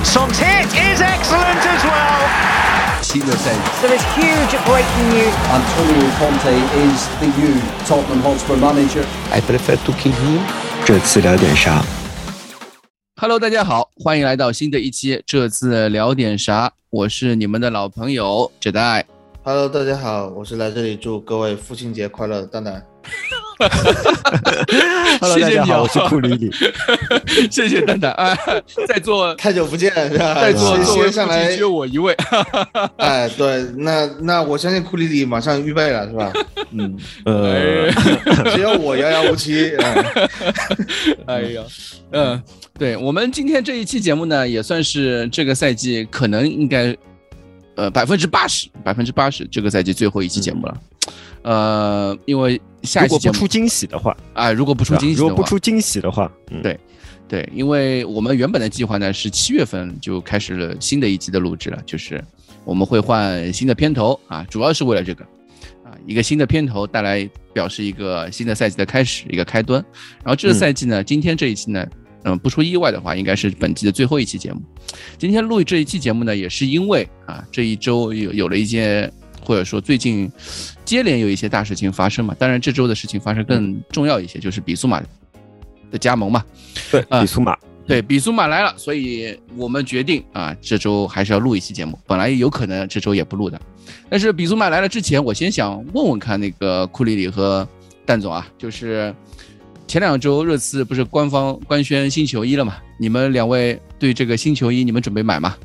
And Son's hit is excellent as well. 新的赛季， There is huge breaking news. Antonio Conte is the new Tottenham Hotspur manager. I prefer to kill him。这次聊点啥？ Hello，大家好，欢迎来到新的一期。这次聊点啥？我是你们的老朋友 Jedi。 Hello，大家好，我是来这里祝各位父亲节快乐的蛋蛋。 Hello，谢谢你啊大家好，我是库里里。谢谢蛋蛋啊，在座太久不见，是吧？在座先上来只，有我一位。哎，对，那那我相信库里里马上预备了，是吧？嗯，呃，只有我遥遥无期。哎哎呀，嗯，对我们今天这一期节目呢，也算是这个赛季可能应该，呃，百分之八十，百分之八十这个赛季最后一期节目了。呃，因为下一期如果不出惊喜的话，啊，如果不出惊喜的话，如果不出惊喜的话，嗯。对对，因为我们原本的计划呢是七月份就开始了新的一季的录制了，就是我们会换新的片头啊，主要是为了这个啊，一个新的片头带来表示一个新的赛季的开始，一个开端。然后这个嗯赛季呢，今天这一期呢，嗯，不出意外的话，应该是本季的最后一期节目。今天录这一期节目呢，也是因为啊，这一周有有了一些，或者说最近接连有一些大事情发生嘛。当然，这周的事情发生更重要一些，就是比苏马的加盟嘛。对，啊比苏马，对比苏马来了，所以我们决定啊，这周还是要录一期节目。本来有可能这周也不录的，但是比苏马来了之前，我先想问问看那个库里里和蛋总啊，就是前两周热刺不是官方官宣新球衣了嘛？你们两位对这个新球衣，你们准备买吗？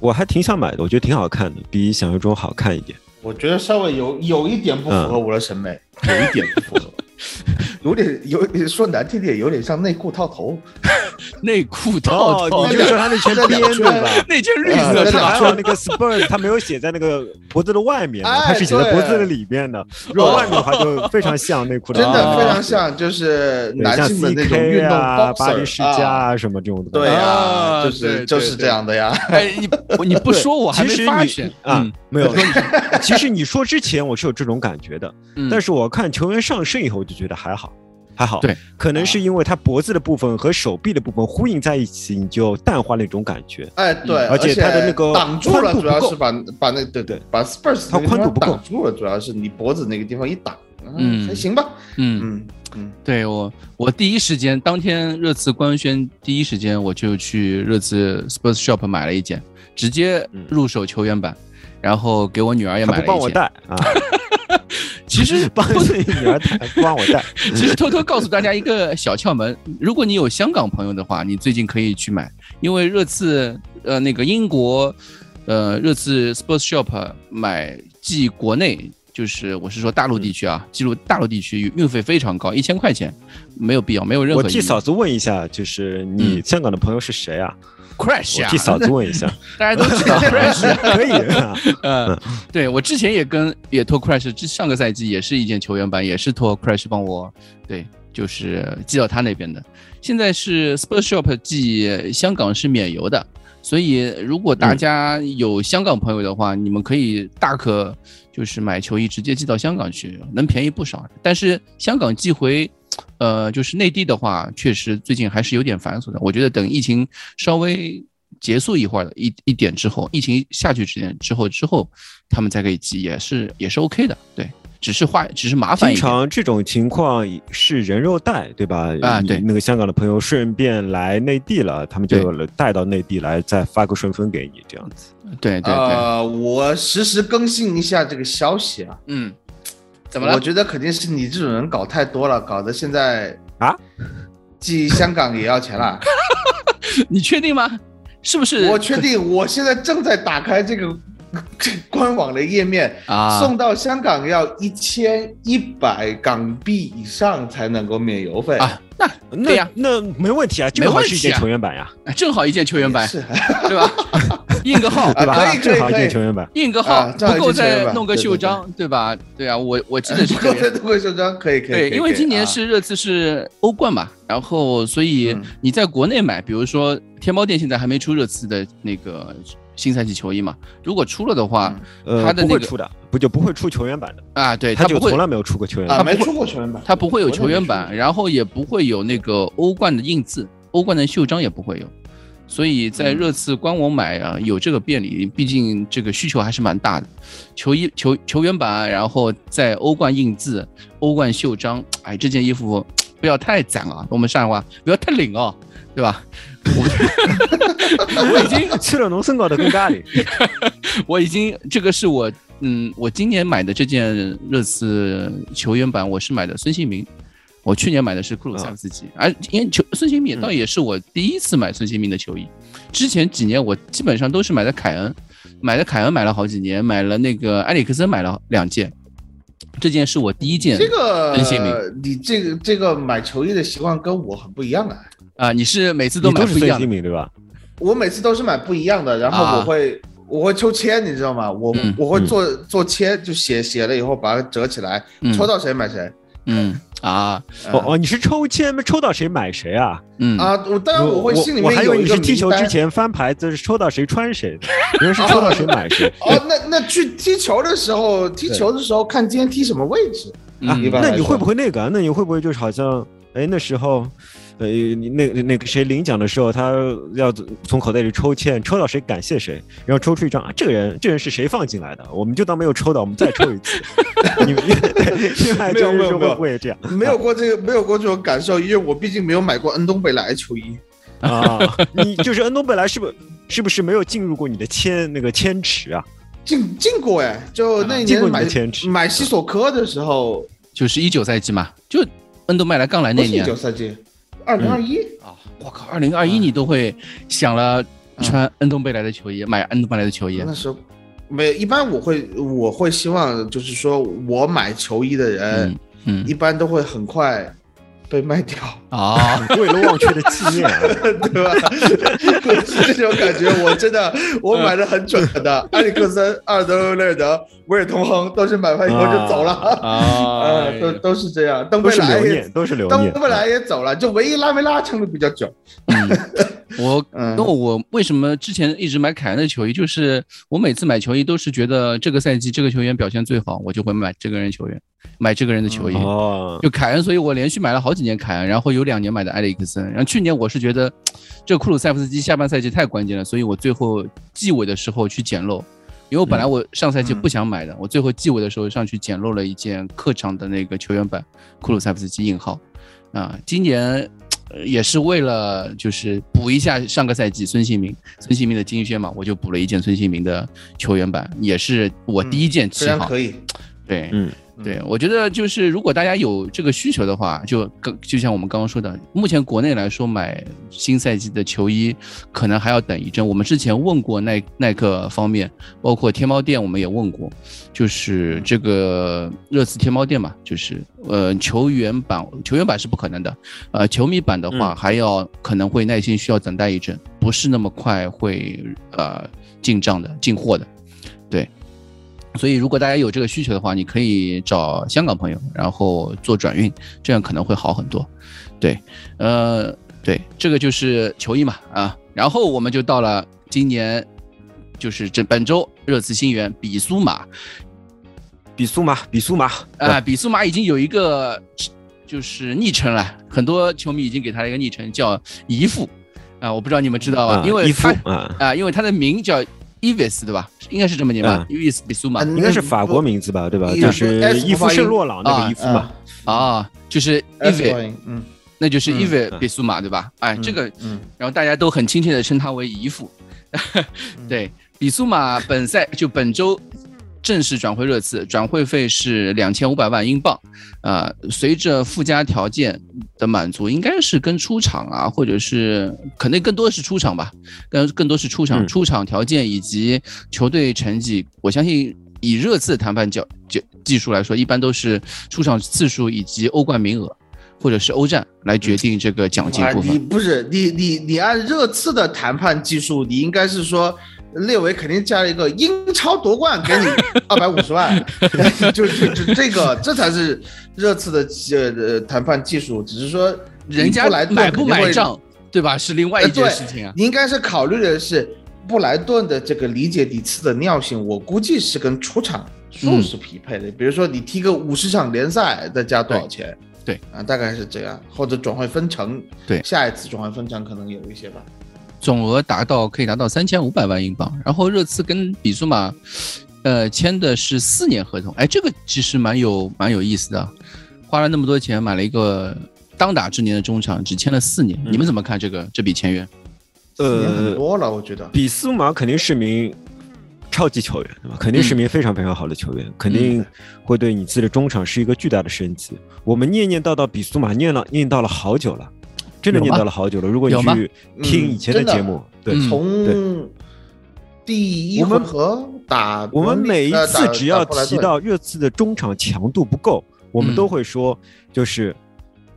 我还挺想买的，我觉得挺好看的，比想象中好看一点。我觉得稍微有有一点不符合我的审美，有一点不符合，有点有说难听点，有点像内裤套头。内裤套头，哦你就说他那圈边对吧？那圈绿色是吧？还有那个 Spurs，他没有写在那个脖子的外面的，哎它是写在脖子的里面的。如果外面的话，就非常像内裤真套头的非常像，就是男性的那种运动啊、巴黎世家啊。啊什么这种的。对啊啊，就是就是这样的呀。哎，你你不说我还没其实你发现啊嗯，没有。其实你说之前我是有这种感觉的，嗯但是我看球员上身以后，我就觉得还好，还好。对，可能是因为他脖子的部分和手臂的部分呼应在一起，你就淡化了那种感觉。哎，对，而且它的那个挡住了，宽度不够。主要是把把那对对。把 Spurs 它那个地方宽度不够。挡住了，主要是你脖子那个地方一挡，嗯。嗯，还行吧，嗯。嗯嗯，对我，我第一时间当天热刺官宣第一时间我就去热刺 Spurs Shop 买了一件，直接嗯。入手球员版，然后给我女儿也买了一件。帮我带啊，其实 帮自己女儿带，不帮我带。其实偷偷告诉大家一个小窍门，如果你有香港朋友的话，你最近可以去买，因为热刺呃那个英国呃热刺 Sports Shop 买寄国内。就是我是说大陆地区啊，记录大陆地区运费非常高，一千块钱，没有必要，没有任何。我替嫂子问一下，就是你嗯香港的朋友是谁啊？Crash 啊，我替嫂子问一下，大家都知道 Crash，可以啊。嗯，对我之前也跟也托 Crash，这上个赛季也是一件球员版，也是托 Crash 帮我，对，就是寄到他那边的。现在是 Spurs Shop 寄香港是免邮的，所以如果大家有香港朋友的话，你们可以大可就是买球衣直接寄到香港去，能便宜不少。但是香港寄回。呃，就是内地的话，确实最近还是有点繁琐的。我觉得等疫情稍微结束一会儿的一一点之后，疫情下去之前之后之后，他们再可以寄，也是也是 OK 的。对，只是花只是麻烦经一点。常这种情况是人肉带，对吧？啊对那个香港的朋友顺便来内地了，他们就带到内地来，再发个顺丰给你，这样子。对对对，呃，我实时更新一下这个消息啊，嗯，怎么了我？觉得肯定是你这种人搞太多了，搞得现在啊，寄香港也要钱了。你确定吗？是不是？我确定，我现在正在打开这个这个 官网的页面，啊，送到香港要一千一百港币以上才能够免邮费啊，那那对呀那没问题啊，没正好是一件问题啊球员版呀，啊正好一件球员版，是对吧？印个号，对吧？正好一件球员版。印个号啊，正好不够一件球员再弄个版对对袖章，对吧？对啊，我我记得是 不这样。够再弄个袖章，可以可以。对，可以因为今年啊是热刺是欧冠嘛，然后所以嗯你在国内买，比如说天猫店现在还没出热刺的那个新赛季球衣嘛，如果出了的话，呃，他的那个不会出的，不就不会出球员版的，啊，对他不会他就从来没有出过球员版，他。没出过球员版，他不会有球员版，然后也不会有那个欧冠的印字，欧冠的袖章也不会有。所以在热刺官网买啊有这个便利，毕竟这个需求还是蛮大的。球衣球球员版，然后在欧冠印字、欧冠袖章，哎，这件衣服不要太攒啊，我们上海话不要太领哦，对吧？我已经去了农村搞的更咖喱，我已经这个是我嗯，我今年买的这件热刺球员版，我是买的孙兴民。我去年买的是库鲁塞夫斯基，而因为球孙兴民倒也是我第一次买孙兴民的球衣，之前几年我基本上都是买的凯恩，买的凯恩买了好几年，买了那个埃里克森买了两件，这件是我第一件。这个你这个这个买球衣的习惯跟我很不一样啊！啊，你是每次都买不一样的对吧？我每次都是买不一样的，然后我会、我会抽签，你知道吗？我、嗯我会做做签，就写写了以后把它折起来，嗯抽到谁买谁。嗯啊哦哦，你是抽签抽到谁买谁啊？嗯啊，我当然我会心里我还以为面有一个你是踢球之前翻牌子是抽到谁穿谁的，原来是抽到谁买谁。哦，那那去踢球的时候，踢球的时候看今天踢什么位置。嗯一般来说那你会不会那个啊？那你会不会就是好像，哎，那时候，呃，你那那个谁领奖的时候，他要从口袋里抽签，抽到谁感谢谁，然后抽出一张啊，这个人这人是谁放进来的，我们就当没有抽到，我们再抽一次。你们另外没有就是说没有没有会这样？没有过这个，没有过这种感受，因为我毕竟没有买过恩东贝莱球衣。啊？你就是恩东贝莱是不是是不是没有进入过你的签那个签池啊？进进过哎，就那一年买签池买西索科的时候，就是一九赛季嘛，就恩东麦莱刚来那年一九赛季，二零二一。啊，我靠，二零二一你都会想了穿恩东贝莱的球衣，买恩东贝莱的球衣。那时候没有，一般我会我会希望就是说我买球衣的人嗯，嗯。一般都会很快被卖掉，啊，为了忘却的纪念啊，对吧？是这种感觉，我真的我买的很准的，埃里克森、阿尔德雷尔德、威尔通亨都是买完以后就走了，啊啊，都都是这样。登都贝莱也是留念，都是留念。登贝莱也走了，就唯一拉梅拉撑的比较久。嗯，我嗯那我为什么之前一直买凯恩的球衣？就是我每次买球衣都是觉得这个赛季这个球员表现最好，我就会买这个人球员，买这个人的球衣。哦，就凯恩，所以我连续买了好几年凯恩，然后有两年买的埃里克森，然后去年我是觉得这个库鲁塞夫斯基下半赛季太关键了，所以我最后季尾的时候去捡漏，因为我本来我上赛季不想买的，我最后季尾的时候上去捡漏了一件客场的那个球员版库鲁塞夫斯基印号，啊，今年。呃也是为了就是补一下上个赛季孙兴民孙兴民的金靴嘛，我就补了一件孙兴民的球员版，也是我第一件非七号。常可以，对，嗯，对，我觉得就是如果大家有这个需求的话，就更就像我们刚刚说的，目前国内来说买新赛季的球衣可能还要等一阵。我们之前问过耐耐克方面，包括天猫店，我们也问过，就是这个热刺天猫店嘛，就是呃球员版球员版是不可能的，呃球迷版的话还要可能会耐心需要等待一阵，不是那么快会呃进账的进货的，对。所以，如果大家有这个需求的话，你可以找香港朋友，然后做转运，这样可能会好很多。对，呃，对，这个就是球衣嘛，啊，然后我们就到了今年，就是这本周热刺新援比苏马比苏马，比苏马啊，比苏马已经有一个就是昵称了，很多球迷已经给他一个昵称叫姨父啊，我不知道你们知道吧？啊因为他夫啊，啊，因为他的名叫伊维斯，对吧？应该是这么念吧啊？伊维斯比苏马嗯应该是法国名字吧，对吧？就是伊夫圣洛朗那个伊夫嘛啊，啊，就是伊维，嗯那就是嗯伊维嗯比苏马，对吧？哎，这个嗯然后大家都很亲切的称他为姨父。对，比苏马本赛就本周正式转会热刺，转会费是两千五百万英镑。啊，随着附加条件的满足，应该是跟出场啊，或者是肯定更多是出场吧，更更多是出场，嗯出场条件以及球队成绩，我相信。以热刺的谈判角技技术来说，一般都是出场次数以及欧冠名额，或者是欧战来决定这个奖金啊，部分你。不是你你你按热刺的谈判技术，你应该是说列维肯定加了一个英超夺冠，给你二百五十万，就就就这个这才是热刺的呃谈判技术，只是说人家布莱顿买不买账，对吧？是另外一件事情啊。你应该是考虑的是布莱顿的这个理解底次的尿性，我估计是跟出场数嗯是匹配的。比如说你踢个五十场联赛，再加多少钱？对啊，大概是这样，或者转会分成，对下一次转会分成可能有一些吧。总额达到可以达到三千五百万英镑。然后热刺跟比苏马，呃，签的是四年合同。哎，这个其实蛮有蛮有意思的，花了那么多钱买了一个当打之年的中场，只签了四年。你们怎么看这个这笔签约？呃，多了，我觉得。比苏马肯定是名超级球员，对吧？肯定是名非常非常好的球员，肯定会对你自己的中场是一个巨大的升级。我们念念叨叨比苏马念了念叨了好久了，真的念叨了好久了。如果你去听嗯以前的节目，对，嗯。从第一我们回合打我们每一次只要提到热刺的中场强度不够，我们嗯。都会说，就是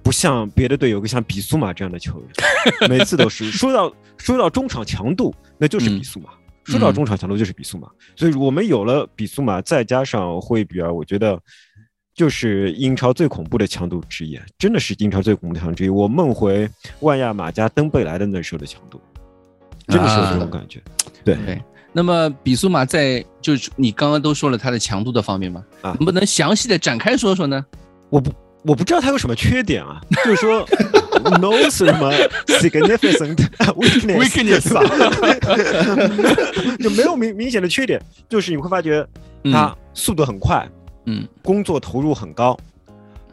不像别的队有个像比苏马这样的球员，每次都是。说到说到中场强度，那就是比苏马。说到嗯。中场强度就是比苏马，所以我们有了比苏马，再加上惠比尔，我觉得就是英超最恐怖的强度之一，真的是英超最恐怖的强度之一。我梦回万亚马加登贝莱的那时候的强度，真的是有这种感觉。对，对，那么比苏马在就是你刚刚都说了他的强度的方面嘛，啊能不能详细的展开说说呢？我不我不知道他有什么缺点啊，就是说 no 什么 significant weakness？就没有明明显的缺点，就是你会发觉他速度很快，嗯工作投入很高，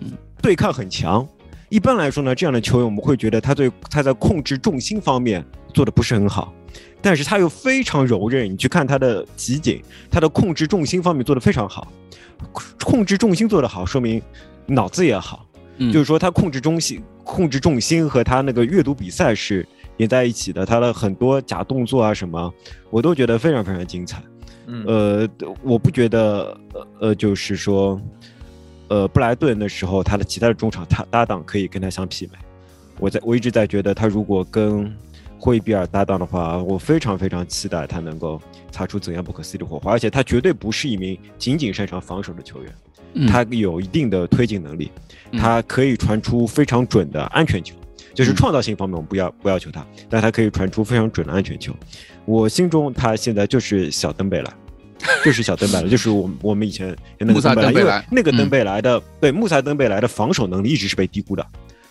嗯，对抗很强。一般来说呢，这样的球员我们会觉得他对他在控制重心方面做的不是很好，但是他又非常柔韧。你去看他的集锦，他的控制重心方面做的非常好。控制重心做得好，说明脑子也好。嗯，就是说他控制中心、控制重心和他那个阅读比赛是连在一起的。他的很多假动作啊什么，我都觉得非常非常精彩。嗯呃，我不觉得呃呃，就是说，呃，布莱顿的时候，他的其他的中场他搭档可以跟他相媲美。我在我一直在觉得，他如果跟惠比尔搭档的话，我非常非常期待他能够擦出怎样不可思议的火花。而且他绝对不是一名仅仅擅长防守的球员，嗯他有一定的推进能力，嗯他可以传出非常准的安全球。就是嗯创造性方面，我们不要不要求他，但他可以传出非常准的安全球。我心中他现在就是小登贝莱，就是小登贝莱，就是我们我们以前那个登贝莱，因为那个登贝莱的、对穆萨登贝莱的防守能力一直是被低估的。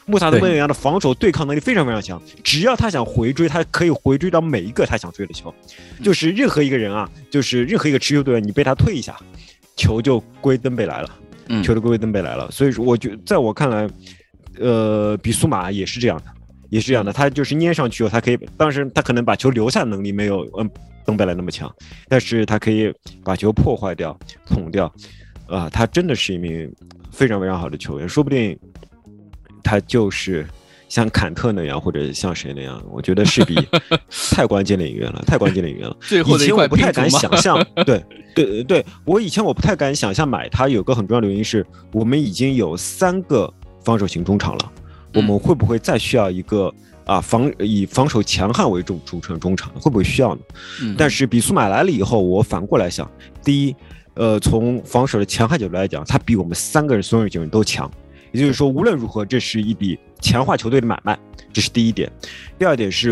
穆萨登贝莱的防守对抗能力非常非常强，只要他想回追，他可以回追到每一个他想追的球，嗯就是任何一个人啊，就是任何一个持球队员，你被他推一下，球就归登贝莱了。嗯球就归登贝莱了。所以说，我觉在我看来，呃，比苏马也是这样的，也是这样的。他就是捏上去后，他可以，当时他可能把球留下的能力没有嗯登贝莱那么强，但是他可以把球破坏掉、捅掉。啊、他真的是一名非常非常好的球员，说不定他就是。像坎特那样，或者像谁那样，我觉得是比 太关键的引援了，太关键的引援了。最后的以前我不太敢想象，对对对，我以前我不太敢想象买他，有个很重要的原因是我们已经有三个防守型中场了，我们会不会再需要一个啊防以防守强悍为主主成中场？会不会需要呢？嗯但是比苏马来了以后，我反过来想，第一，呃，从防守的强悍角度来讲，他比我们三个人所有球员都强。也就是说，无论如何，这是一笔强化球队的买卖，这是第一点。第二点是，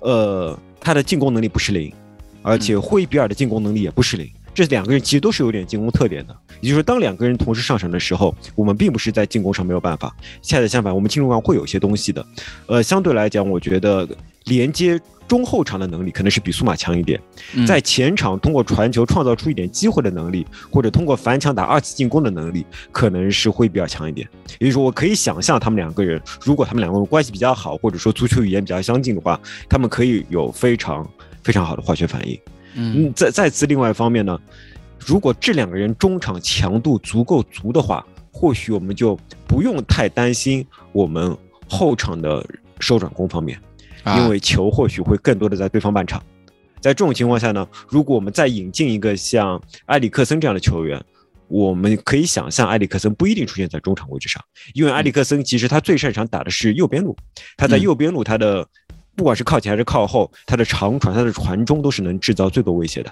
呃，他的进攻能力不是零，而且霍伊比尔的进攻能力也不是零。这两个人其实都是有点进攻特点的，也就是说，当两个人同时上场的时候，我们并不是在进攻上没有办法，恰恰相反，我们进攻上会有一些东西的。呃，相对来讲，我觉得连接中后场的能力可能是比苏马强一点。嗯在前场通过传球创造出一点机会的能力，或者通过反抢打二次进攻的能力，可能是会比较强一点。也就是说，我可以想象他们两个人，如果他们两个人关系比较好，或者说足球语言比较相近的话，他们可以有非常非常好的化学反应。嗯嗯，再再次另外一方面呢，如果这两个人中场强度足够足的话，或许我们就不用太担心我们后场的收转攻方面。啊因为球或许会更多的在对方半场。在这种情况下呢，如果我们再引进一个像埃里克森这样的球员，我们可以想象埃里克森不一定出现在中场位置上，因为埃里克森其实他最擅长打的是右边路，他在嗯右边路他的不管是靠前还是靠后，他的长传、他的传中都是能制造最多威胁的。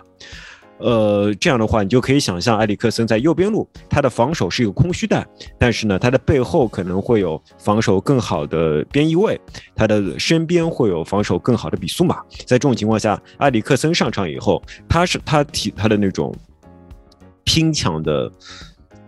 呃，这样的话，你就可以想象埃里克森在右边路，他的防守是一个空虚带，但是呢，他的背后可能会有防守更好的边翼位，他的身边会有防守更好的比苏马。在这种情况下，埃里克森上场以后，他是他体他的那种拼抢的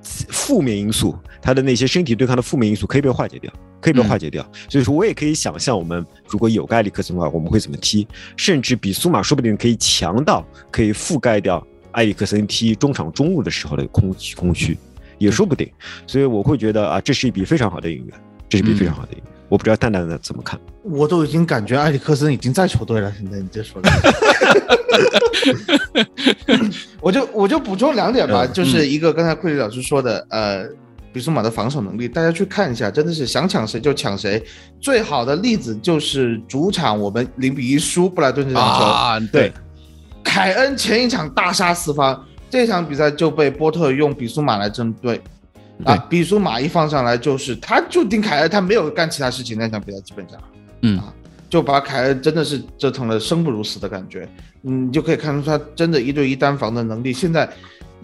负面因素，他的那些身体对抗的负面因素可以被化解掉，可以被化解掉。所以说我也可以想象，我们如果有个埃里克森的话，我们会怎么踢，甚至比苏马说不定可以强到可以覆盖掉埃里克森踢中场中路的时候的空空虚，也说不定。所以我会觉得啊，这是一笔非常好的引援，这是一笔非常好的引援。我不知道蛋蛋怎么看。我都已经感觉埃里克森已经在球队了。现在你这说的，我就我就补充两点吧，嗯就是一个刚才库里老师说的，呃，比苏马的防守能力，大家去看一下，真的是想抢谁就抢谁。最好的例子就是主场我们零比一输布莱顿这场球，啊，对，凯恩前一场大杀四方，这场比赛就被波特用比苏马来针对。啊，比苏马一放上来就是，他就盯凯恩，他没有干其他事情。那场比赛基本上，嗯啊，就把凯恩真的是折腾了生不如死的感觉。嗯，你就可以看出他真的一对一单防的能力。现在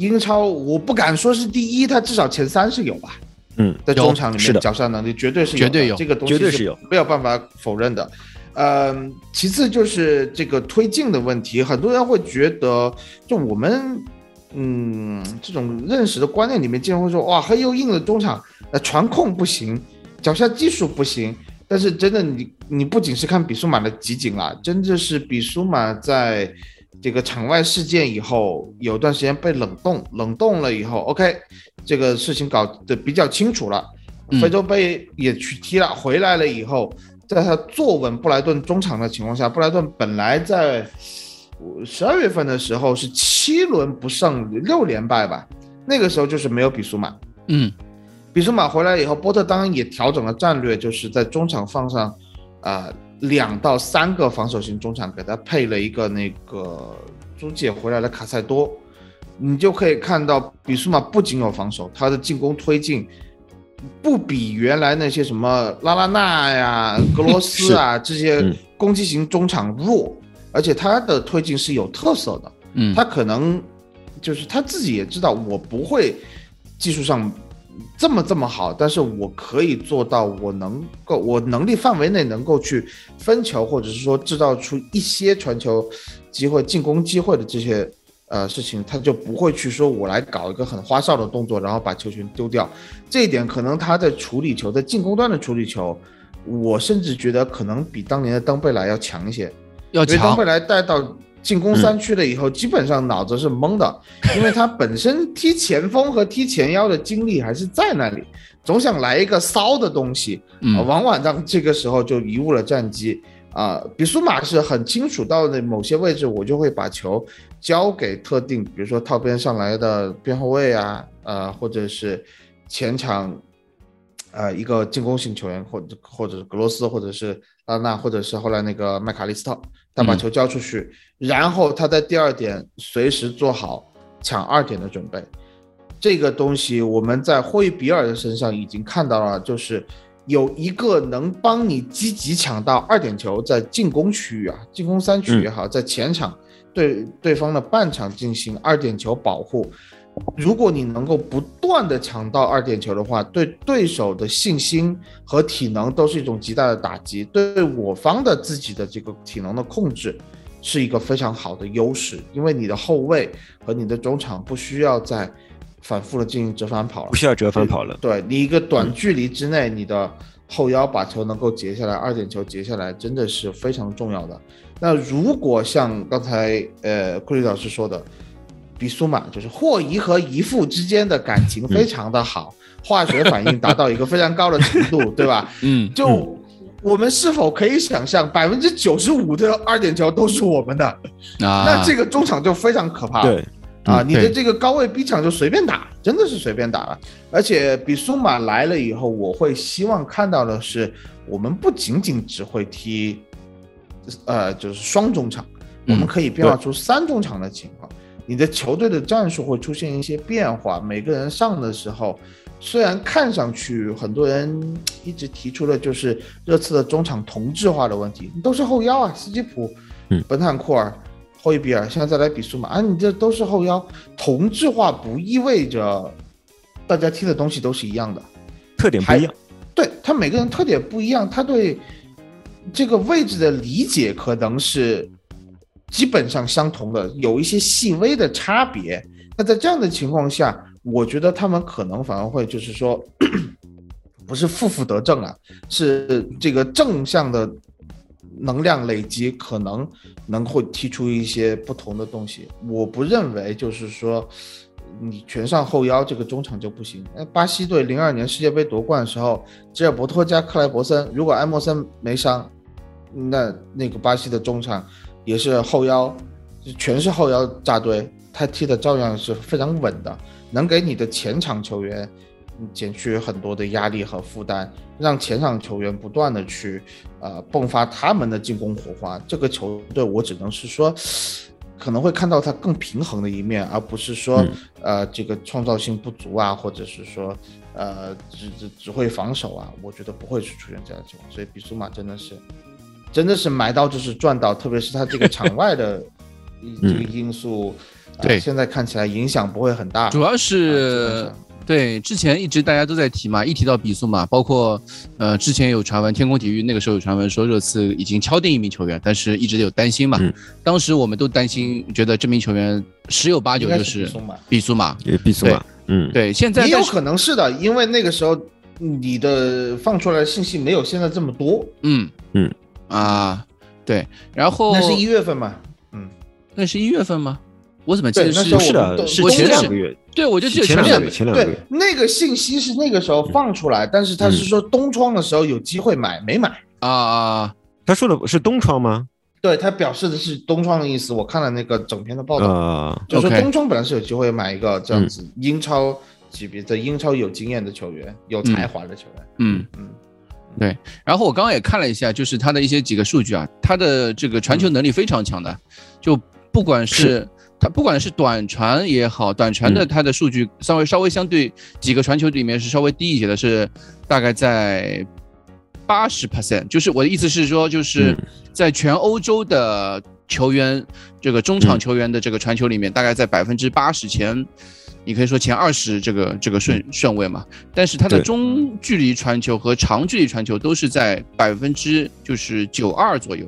英超我不敢说是第一，他至少前三是有吧？嗯，在中场里面绞杀能力绝对是有，绝对有这个东西绝对是有，没有办法否认的。嗯，其次就是这个推进的问题，很多人会觉得，就我们嗯这种认识的观念里面，经常会说，哇，黑又硬的中场，呃，传控不行，脚下技术不行。但是真的你，你不仅是看比苏马的集锦啦，真的是比苏马在这个场外事件以后，有段时间被冷冻，冷冻了以后，OK，这个事情搞得比较清楚了。嗯非洲杯也去踢了，回来了以后，在他坐稳布莱顿中场的情况下，布莱顿本来在十二月份的时候是七轮不胜六连败吧，那个时候就是没有比苏马。嗯比苏马回来以后，波特当然也调整了战略，就是在中场放上啊、两到三个防守型中场，给他配了一个那个租借回来的卡塞多，你就可以看到比苏马不仅有防守，他的进攻推进不比原来那些什么拉拉纳呀、格罗斯啊这些嗯攻击型中场弱，而且他的推进是有特色的。嗯，他可能就是他自己也知道，我不会技术上这么这么好，但是我可以做到，我能够我能力范围内能够去分球，或者是说制造出一些传球机会、进攻机会的这些呃事情，他就不会去说我来搞一个很花哨的动作，然后把球权丢掉。这一点可能他在处理球，在进攻端的处理球，我甚至觉得可能比当年的登贝莱要强一些。要强因为当贝，莱带到进攻三区了以后，基本上脑子是懵的，因为他本身踢前锋和踢前腰的精力还是在那里，总想来一个骚的东西，往往让这个时候就贻误了战机。啊，比苏马是很清楚到的某些位置，我就会把球交给特定，比如说套边上来的边后卫啊，呃，或者是前场，呃，一个进攻型球员，或者或者是格罗斯，或者是拉纳，或者是后来那个麦卡利斯特，他把嗯球交出去，然后他在第二点随时做好抢二点的准备。这个东西我们在霍伊比尔的身上已经看到了，就是有一个能帮你积极抢到二点球，在进攻区域啊，进攻三区也好，在前场对对方的半场进行二点球保护。如果你能够不断的抢到二点球的话，对对手的信心和体能都是一种极大的打击，对我方的自己的这个体能的控制是一个非常好的优势，因为你的后卫和你的中场不需要再反复的进行折返跑了不，需要折返跑了。对你一个短距离之内，你的后腰把球能够截下来，二点球截下来，真的是非常重要的。那如果像刚才呃库里老师说的，比苏马就是霍姨和姨父之间的感情非常的好，化学反应达到一个非常高的程度，对吧？嗯就我们是否可以想象，百分之九十五的二点球都是我们的？啊，那这个中场就非常可怕。对，啊，你的这个高位逼抢就随便打，真的是随便打了。而且比苏马来了以后，我会希望看到的是，我们不仅仅只会踢，呃，就是双中场，我们嗯可以变化出三中场的情况。你的球队的战术会出现一些变化，每个人上的时候，虽然看上去很多人一直提出的就是热刺的中场同质化的问题，都是后腰啊，斯基普、嗯本坦库尔、霍伊比尔，现在再来比苏马啊，你这都是后腰，同质化不意味着大家踢的东西都是一样的，特点不一样。对他每个人特点不一样，他对这个位置的理解可能是基本上相同的，有一些细微的差别。那在这样的情况下，我觉得他们可能反而会就是说，不是负负得正啊，是这个正向的能量累积，可能能会踢出一些不同的东西。我不认为就是说你全上后腰这个中场就不行。那巴西队零二年世界杯夺冠的时候，吉尔伯托加克莱伯森，如果埃莫森没伤，那那个巴西的中场也是后腰，全是后腰扎堆，他踢的照样是非常稳的，能给你的前场球员嗯减去很多的压力和负担，让前场球员不断的去呃迸发他们的进攻火花。这个球队我只能是说。可能会看到他更平衡的一面，而不是说，呃，这个创造性不足啊，或者是说，呃，只只只会防守啊，我觉得不会去出现这样的情况。所以比苏马真的是，真的是买到就是赚到，特别是它这个场外的 这个因素，呃对。现在看起来影响不会很大。主要啊是对之前一直大家都在提嘛，一提到比苏马，包括呃之前有传闻，天空体育那个时候有传闻说热刺已经敲定一名球员，但是一直有担心嘛。嗯。当时我们都担心，觉得这名球员十有八九就是比苏马比苏马。也必须嘛，嗯，对，现在也有可能是的，因为那个时候你的放出来的信息没有现在这么多，嗯。嗯啊对，然后那是一月份嘛，嗯，那是一月份吗？我怎么记得是对那时候是的，是前两个月，对，我就记得前两个月，前两个前两个对月，，那个信息是那个时候放出来，但是他是说东窗的时候有机会买，没买。啊啊，他说的是东窗吗？对他表示的是东窗的意思，我看了那个整篇的报道，啊，就说 OK 东窗本来是有机会买一个这样子英超级别的英超有经验的球员，有才华的球员。嗯。嗯，然后我刚刚也看了一下，就是他的一些几个数据啊，他的这个传球能力非常强的，就不管是他不管是短传也好，短传的嗯。他的数据稍微稍微相对几个传球里面是稍微低一些的，是大概在八十 percent，就是我的意思是说，就是嗯。在全欧洲的球员这个中场球员的这个传球里面，大概在百分之八十前。你可以说前二十这个这个顺顺位嘛，但是他的中距离传球和长距离传球都是在百分之就是九二左右。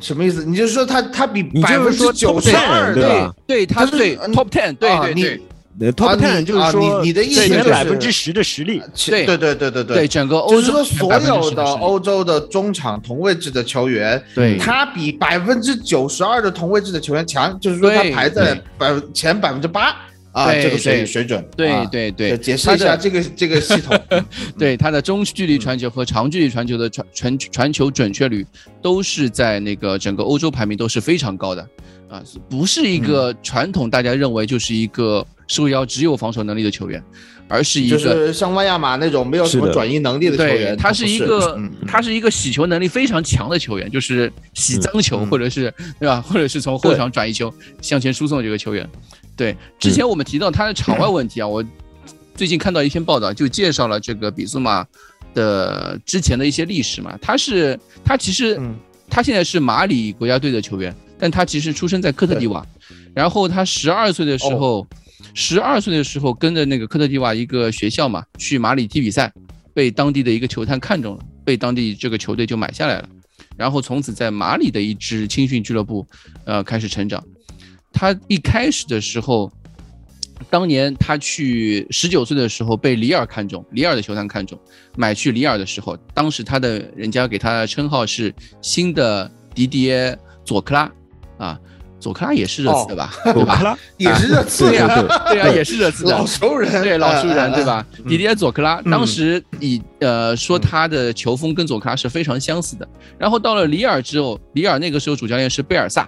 什么意思？你就说他他比你百分就是说之九十二对吧？对他是 top ten，对啊你对。对呃，Top 啊 Ten 就是说你你的意思前就是百分之十的实力，对其对对对对对，整个欧就是洲说所有的欧洲的中场同位置的球员，对他比百分之九十二的同位置的球员强，就是说他排在百分前百分之八啊，对这个水对。水准。对啊对对，解释一下这个这个系统。对他的中距离传球和长距离传球的传传传球准确率都是在那个整个欧洲排名都是非常高的啊，不是一个嗯。传统大家认为就是一个受邀只有防守能力的球员，而是一个就个是像万亚马那种没有什么转移能力的球对，员，他是是一个嗯他是一个洗球能力非常强的球员，就是洗脏球嗯或者是对吧，或者是从后场转移球向前输送这个球员。对，之前我们提到他的场外问题啊，我最近看到一篇报道，就介绍了这个比苏马的之前的一些历史嘛。他是他其实嗯。他现在是马里国家队的球员，但他其实出生在科特迪瓦，然后他十二岁的时候，十二岁的时候跟着那个科特迪瓦一个学校嘛，去马里踢比赛，被当地的一个球探看中了，被当地这个球队就买下来了，然后从此在马里的一支青训俱乐部，呃，开始成长。他一开始的时候，当年他去十九岁的时候被里尔看中，里尔的球探看中，买去里尔的时候，当时他的人家给他的称号是新的迪迪耶佐克拉啊，佐克拉也是热刺的吧？对吧？我克拉，也是热刺对呀、对呀、也是热刺的老熟人，对老熟人，对吧？嗯迪迪埃佐克拉嗯当时以呃说他的球风跟佐克拉是非常相似的，然后到了里尔之后，里尔那个时候主教练是贝尔萨，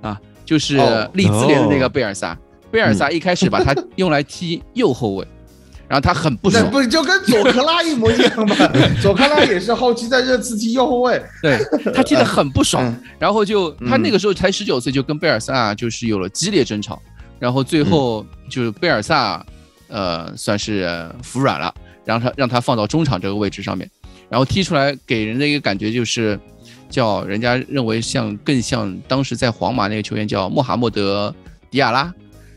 啊，就是哦。利兹联的那个贝尔萨。贝尔萨一开始把他用来踢右后卫，然后他很不那爽，不就跟佐克拉一模一样吗？佐克拉也是后期在热刺踢右后卫，对他踢得很不爽，嗯。然后就他嗯那个时候才十九岁，就跟贝尔萨就是有了激烈争吵，然后最后就是贝尔萨，呃，算是呃服软了，让他让他放到中场这个位置上面，然后踢出来给人的一个感觉就是，叫人家认为像更像当时在皇马那个球员叫穆罕默德迪亚拉，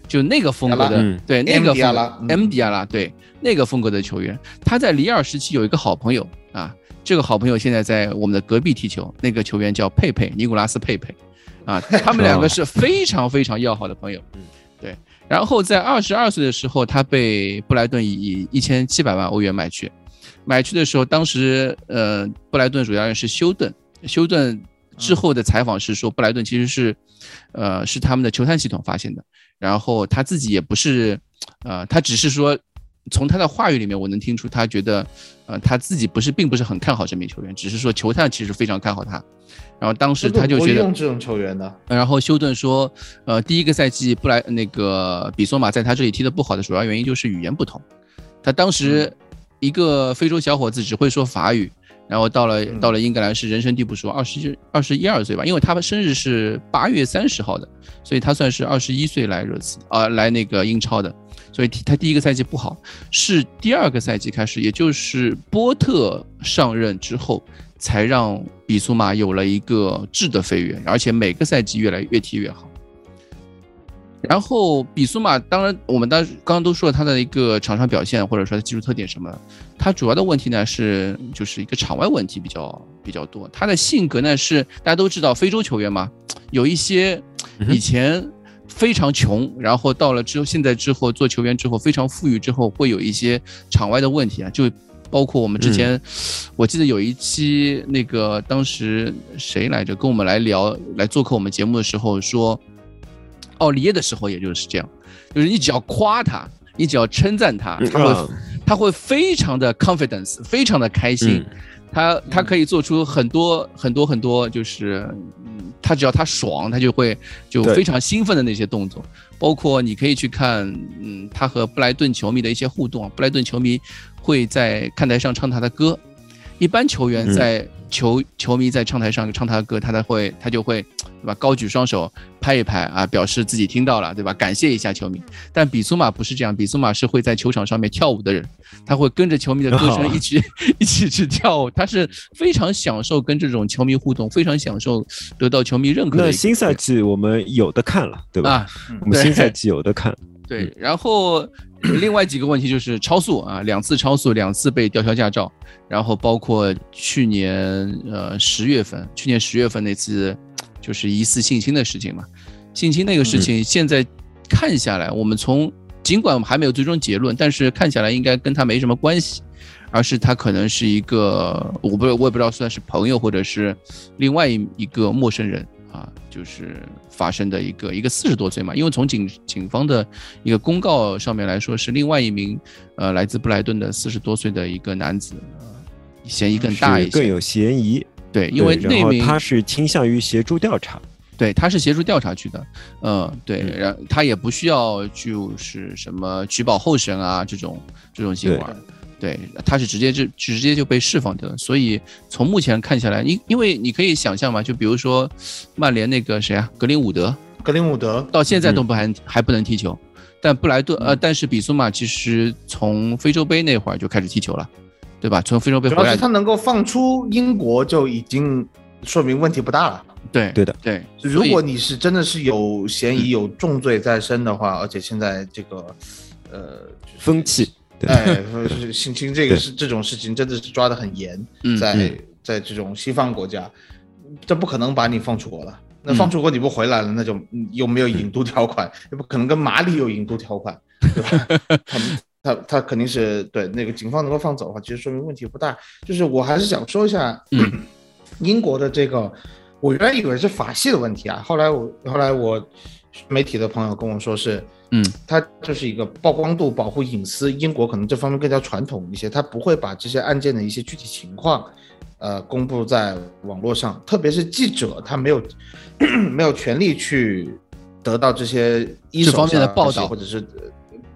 就那个风格的，对那个风迪亚拉。嗯。M 迪亚拉，对。那个风格的球员，他在里尔时期有一个好朋友啊，这个好朋友现在在我们的隔壁踢球，那个球员叫佩佩，尼古拉斯佩佩，啊，他们两个是非常非常要好的朋友，对。然后在二十二岁的时候，他被布莱顿以一千七百万欧元买去，买去的时候，当时呃布莱顿主教练是休顿，休顿之后的采访是说布莱顿其实是呃是他们的球探系统发现的，然后他自己也不是呃他只是说从他的话语里面我能听出他觉得呃他自己不是并不是很看好这名球员，只是说球探其实非常看好他，然后当时他就觉得用这种球员的，然后休顿说，呃，第一个赛季布莱那个比索马在他这里踢得不好的主要原因就是语言不同。他当时一个非洲小伙子只会说法语，然后到了到了英格兰是人生地不熟，二十二十一二岁吧，因为他们生日是八月三十号的，所以他算是二十一岁来热刺啊、来那个英超的，所以他第一个赛季不好，是第二个赛季开始，也就是波特上任之后，才让比苏马有了一个质的飞跃，而且每个赛季越来越踢越好。然后比苏马，当然我们当时刚刚都说了他的一个场上表现，或者说他技术特点什么的，他主要的问题呢是就是一个场外问题比较比较多。他的性格呢是大家都知道，非洲球员嘛，有一些以前非常穷，然后到了之后现在之后做球员之后非常富裕之后，会有一些场外的问题啊，就包括我们之前，我记得有一期那个当时谁来着跟我们来聊来做客我们节目的时候说。奥利耶的时候，也就是这样，就是你只要夸他，你只要称赞他，他会、啊。他会非常的 confidence，非常的开心，他他可以做出很多很多很多，就是嗯，他只要他爽，他就会就非常兴奋的那些动作，包括你可以去看，嗯，他和布莱顿球迷的一些互动啊，布莱顿球迷会在看台上唱他的歌，一般球员嗯。在球、球迷在唱台上唱他的歌，他才会他就会对吧高举双手拍一拍啊，表示自己听到了对吧？感谢一下球迷。但比苏马不是这样，比苏马是会在球场上面跳舞的人，他会跟着球迷的歌声哦一起、一起去跳舞，他是非常享受跟这种球迷互动，非常享受得到球迷认可的那新赛季我们有的看了，对吧？啊，我们新赛季有的看，对，然后另外几个问题就是超速啊，两次超速，两次被吊销驾照，然后包括去年呃十月份，去年十月份那次就是疑似性侵的事情嘛，性侵那个事情现在看下来，我们从尽管我们还没有最终结论，但是看下来应该跟他没什么关系。而是他可能是一个，我不我也不知道算是朋友或者是另外一一个陌生人啊，就是发生的一个一个四十多岁嘛，因为从警警方的一个公告上面来说，是另外一名呃来自布莱顿的四十多岁的一个男子，呃嫌疑更大一些。是更有嫌疑。对，因为那名他是倾向于协助调查，对，他是协助调查去的，嗯，对，嗯。然他也不需要就是什么取保候审啊这种这种行为。儿，对，他是直接就直接就被释放掉了。所以从目前看下来，因因为你可以想象嘛，就比如说曼联那个谁啊，格林伍德，格林伍德。到现在都嗯不还、还不能踢球，但布莱顿呃，但是比苏马其实从非洲杯那会儿就开始踢球了，对吧？从非洲杯回来主要是，他能够放出英国，就已经说明问题不大了。对对的。对，如果你是真的是有嫌疑、有重罪在身的话，而且现在这个，呃，就是风气，对哎，是性侵这个对是这种事情真的是抓得很严，嗯在嗯在这种西方国家，这不可能把你放出国了。那嗯放出国你不回来了，那就嗯又没有引渡条款，也不可能跟马里有引渡条款，对吧？他们他他肯定是对那个警方能够放走的话，其实说明问题不大。就是我还是想说一下，嗯 英国的这个，我原来以为是法系的问题啊，后来我后来我媒体的朋友跟我说是，嗯，它就是一个曝光度、保护隐私，英国可能这方面更加传统一些，它不会把这些案件的一些具体情况，呃，公布在网络上，特别是记者，他没有 没有权利去得到这些一手方面的报道或者是。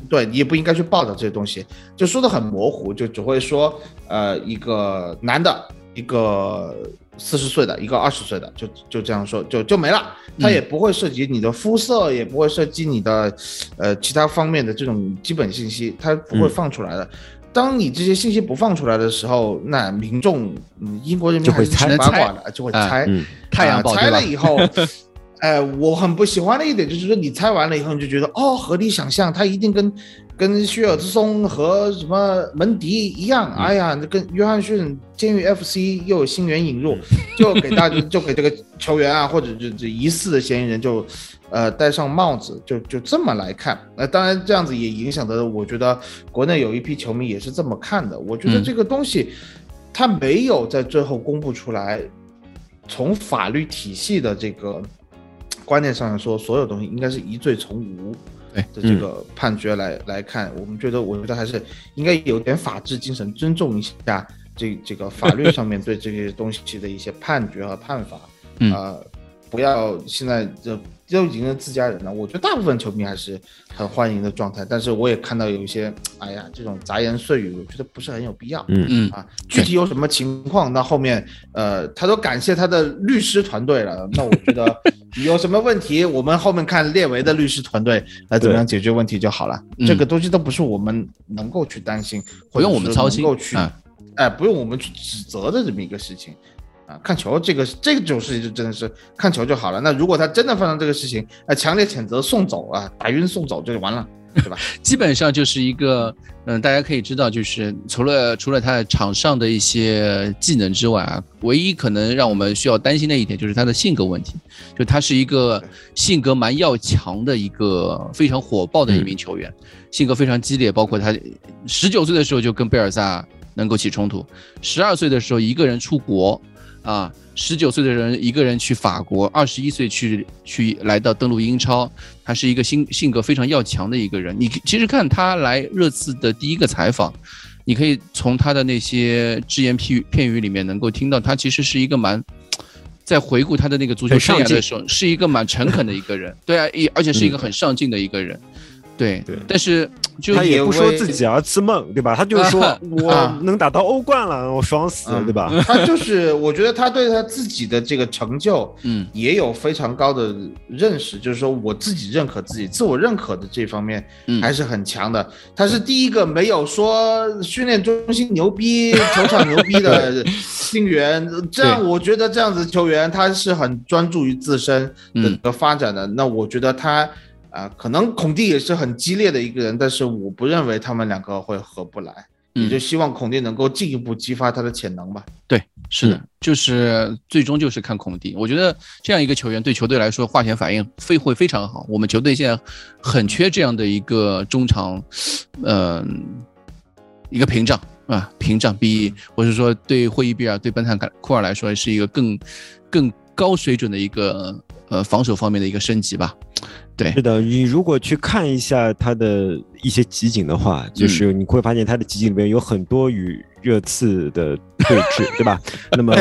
对你也不应该去报道这些东西，就说的很模糊，就只会说，呃，一个男的，一个四十岁的，一个二十岁的，就就这样说，就就没了。它也不会涉及你的肤色，也不会涉及你的，呃，其他方面的这种基本信息，它不会嗯放出来的。当你这些信息不放出来的时候，那民众，嗯，英国人民还是挺八卦的，就会哎猜。嗯，太阳报猜了？以后，哎，我很不喜欢的一点就是说，你猜完了以后，你就觉得哦，合理想象，他一定跟跟薛尔兹松和什么门迪一样。哎呀，那跟约翰逊监狱 FC 又有新援引入，就给大家 就给这个球员啊，或者这这疑似的嫌疑人就呃戴上帽子，就就这么来看。那当然这样子也影响的，我觉得国内有一批球迷也是这么看的。我觉得嗯这个东西，他没有在最后公布出来。从法律体系的这个观念上来说，所有东西应该是疑罪从无对的这个判决来、来看，我们觉得，我觉得还是应该有点法治精神，尊重一下这这个法律上面对这些东西的一些判决和判罚，嗯呃，不要现在这都已经是自家人了，我觉得大部分球迷还是很欢迎的状态，但是我也看到有一些，哎呀，这种杂言碎语，我觉得不是很有必要。嗯嗯啊，具体有什么情况，那后面呃，他都感谢他的律师团队了。那我觉得有什么问题，我们后面看列维的律师团队来怎么样解决问题就好了。嗯这个东西都不是我们能够去担心，不用我们操心够去，啊哎，不用我们去指责的这么一个事情。啊，看球这个这种事情就真的是看球就好了。那如果他真的发生这个事情，哎，强烈谴责送走啊，打晕送走就完了，对吧？基本上就是一个，嗯，大家可以知道，就是除了除了他的场上的一些技能之外啊，唯一可能让我们需要担心的一点就是他的性格问题，就他是一个性格蛮要强的一个非常火爆的一名球员，性格非常激烈，包括他十九岁的时候就跟贝尔萨能够起冲突，十二岁的时候一个人出国啊。十九岁的人一个人去法国，二十一岁去去来到登陆英超，他是一个性性格非常要强的一个人。你其实看他来热刺的第一个采访，你可以从他的那些只言片语片语里面能够听到，他其实是一个蛮。在回顾他的那个足球生涯的时候，是一个蛮诚恳的一个人，对啊，也而且是一个很上进的一个人，对对但是就他也不说自己儿子梦，对吧？他就是说 啊我能打到欧冠了，我爽死了，嗯对吧？他就是，我觉得他对他自己的这个成就，嗯也有非常高的认识，就是说我自己认可自己，自我认可的这方面嗯还是很强的。他是第一个没有说训练中心牛逼、球场牛逼的 新员，这样我觉得这样子球员他是很专注于自身的发展的。那我觉得他。啊、可能孔蒂也是很激烈的一个人，但是我不认为他们两个会合不来，也就嗯，希望孔蒂能够进一步激发他的潜能吧。对，是的嗯，就是最终就是看孔蒂。我觉得这样一个球员对球队来说化学反应非会非常好。我们球队现在很缺这样的一个中场，嗯、一个屏障啊，屏障比我是说对霍伊比尔、对本坦库尔来说是一个更更高水准的一个呃防守方面的一个升级吧。对。是，的，你如果去看一下他的一些集锦的话，就是你会发现他的集锦里面有很多与热刺的对峙，对吧？那么，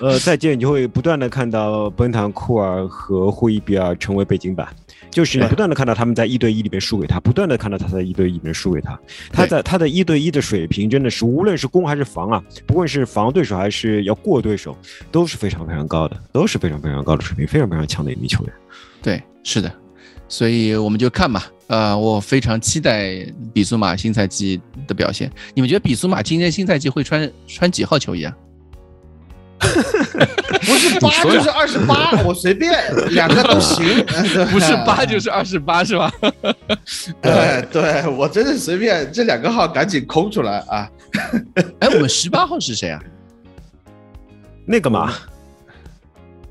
呃，再接着你就会不断的看到奔坦库尔和霍伊比尔成为背景板，就是你不断的看到他们在一对一里面输给他，不断的看到他在一对一里面输给他，他在他的一对一的水平真的是无论是攻还是防啊，不论是防对手还是要过对手，都是非常非常高的，都是非常非常高的水平，非常非常强的一名球员。对，是的，所以我们就看吧。呃，我非常期待比苏马新赛季的表现。你们觉得比苏马今年新赛季会穿穿几号球衣啊？不是八就是二十八，我随便两个都行。不是八就是二十八是吧？对，对我真的随便，这两个号赶紧空出来啊！哎，我们十八号是谁啊？那个嘛，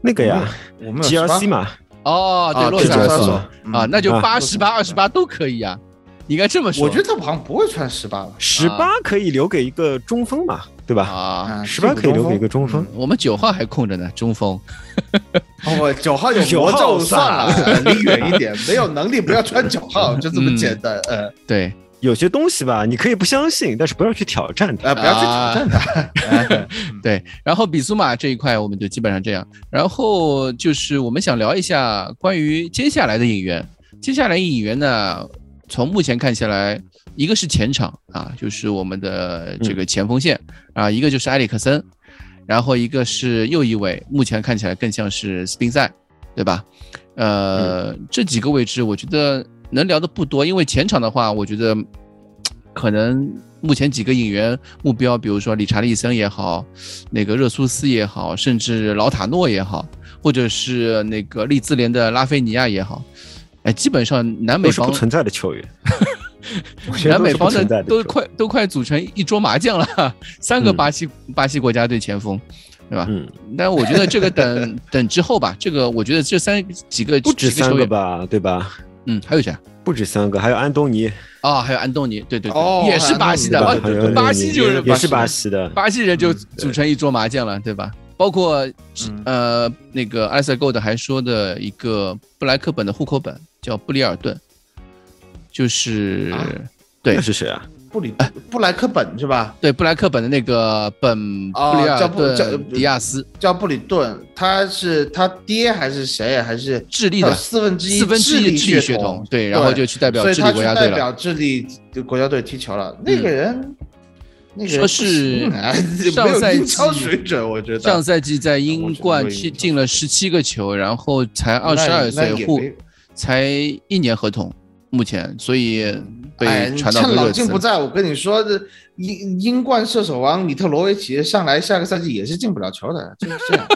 那个呀我们有，GRC 嘛嘛，哦，对，啊，洛对萨索洛萨索嗯啊，那就啊八、十八、二十八都可以啊。应该这么说。我觉得他好像不会穿十八吧？十八可以留给一个中锋嘛，对吧？啊，啊，十八可以留给一个中锋。我们九号还空着呢，中锋。哦，我九号有九魔号咒，算了，呃离远一点。没有能力不要穿九号，就这么简单。呃对，有些东西吧，你可以不相信，但是不要去挑战它。呃，不要去挑战他。哎 对，然后比苏马这一块我们就基本上这样，然后就是我们想聊一下关于接下来的引援。接下来引援呢，从目前看下来，一个是前场啊，就是我们的这个前锋线、啊，一个就是埃里克森，然后一个是右翼位，目前看起来更像是斯宾塞，对吧？呃，这几个位置我觉得能聊的不多，因为前场的话，我觉得 可能目前几个引援目标，比如说理查利森也好，那个热苏斯也好，甚至老塔诺也好，或者是那个利兹联的拉菲尼亚也好，哎，基本上南美方不存在的球员。南美方的都快都快组成一桌麻将了，三个嗯巴西、巴西国家队前锋，对吧？嗯，但我觉得这个等 等之后吧，这个我觉得这三几个不止三个吧，对吧？嗯，还有谁啊？不止三个，还有安东尼，哦，还有安东尼，对对对，哦也是巴西的，巴西就是也是巴巴西的，巴西人就嗯组成一桌麻将了，对吧？包括嗯。呃那个埃塞 Gold 还说的一个布莱克本的户口本叫布里尔顿，就是、啊？对。那是谁啊？布里布莱克本是吧？对布莱克本的那个本哦布里尔叫布叫迪亚斯，叫布里顿，他是他爹还是谁？还是智利的四分之一四分之一智智利血统，对，然后就去代表智利国家队了。代表智利国家队踢球了。那个人，那个人说是上赛季 水准，我觉得上赛季在英冠没有影响进进了十七个球，然后才二十二岁，户才一年合同，目前所以哎，被传到个热刺。晋不在，我跟你说，这英英冠射手王米特罗维奇上来，下个赛季也是进不了球的，就是这样。